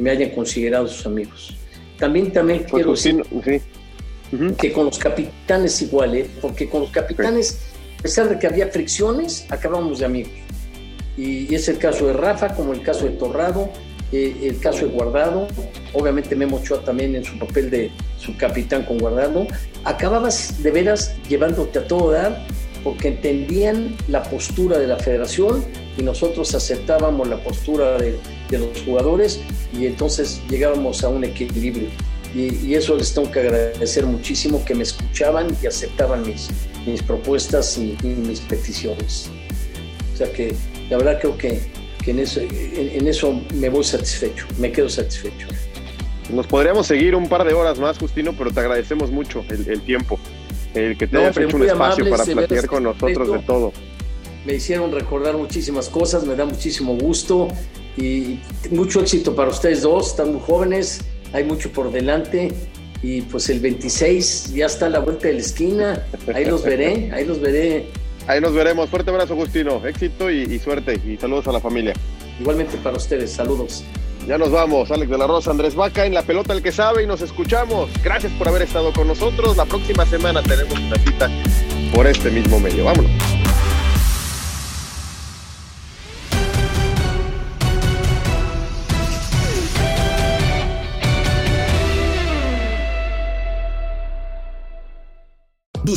me hayan considerado sus amigos. También, también pues, quiero decir que con los capitanes igual, ¿eh? porque con los capitanes, a pesar de que había fricciones, acabamos de amigos. Y, y es el caso de Rafa, como el caso de Torrado, eh, el caso de Guardado, obviamente Memo Ochoa también en su papel de su capitán con Guardado, acababas de veras llevándote a todo dar porque entendían la postura de la federación y nosotros aceptábamos la postura de, los jugadores y entonces llegábamos a un equilibrio. Y, eso les tengo que agradecer muchísimo que me escuchaban y aceptaban mis, mis propuestas y, y mis peticiones. O sea que la verdad creo que que en eso, en, eso me voy satisfecho, me quedo satisfecho. Nos podríamos seguir un par de horas más, Justino, pero te agradecemos mucho el, tiempo, el que te hayas hecho un espacio para platicar con nosotros de todo. Me hicieron recordar muchísimas cosas, me da muchísimo gusto y mucho éxito para ustedes dos, están muy jóvenes, hay mucho por delante y pues el 26 ya está a la vuelta de la esquina, ahí los veré, ahí los veré Ahí nos veremos. Fuerte abrazo, Agustino. Éxito y, suerte. Y saludos a la familia. Igualmente para ustedes. Saludos. Ya nos vamos. Alex de la Rosa, Andrés Vaca en la pelota el que sabe y nos escuchamos. Gracias por haber estado con nosotros. La próxima semana tenemos una cita por este mismo medio. Vámonos.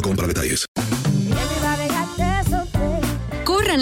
para detalles.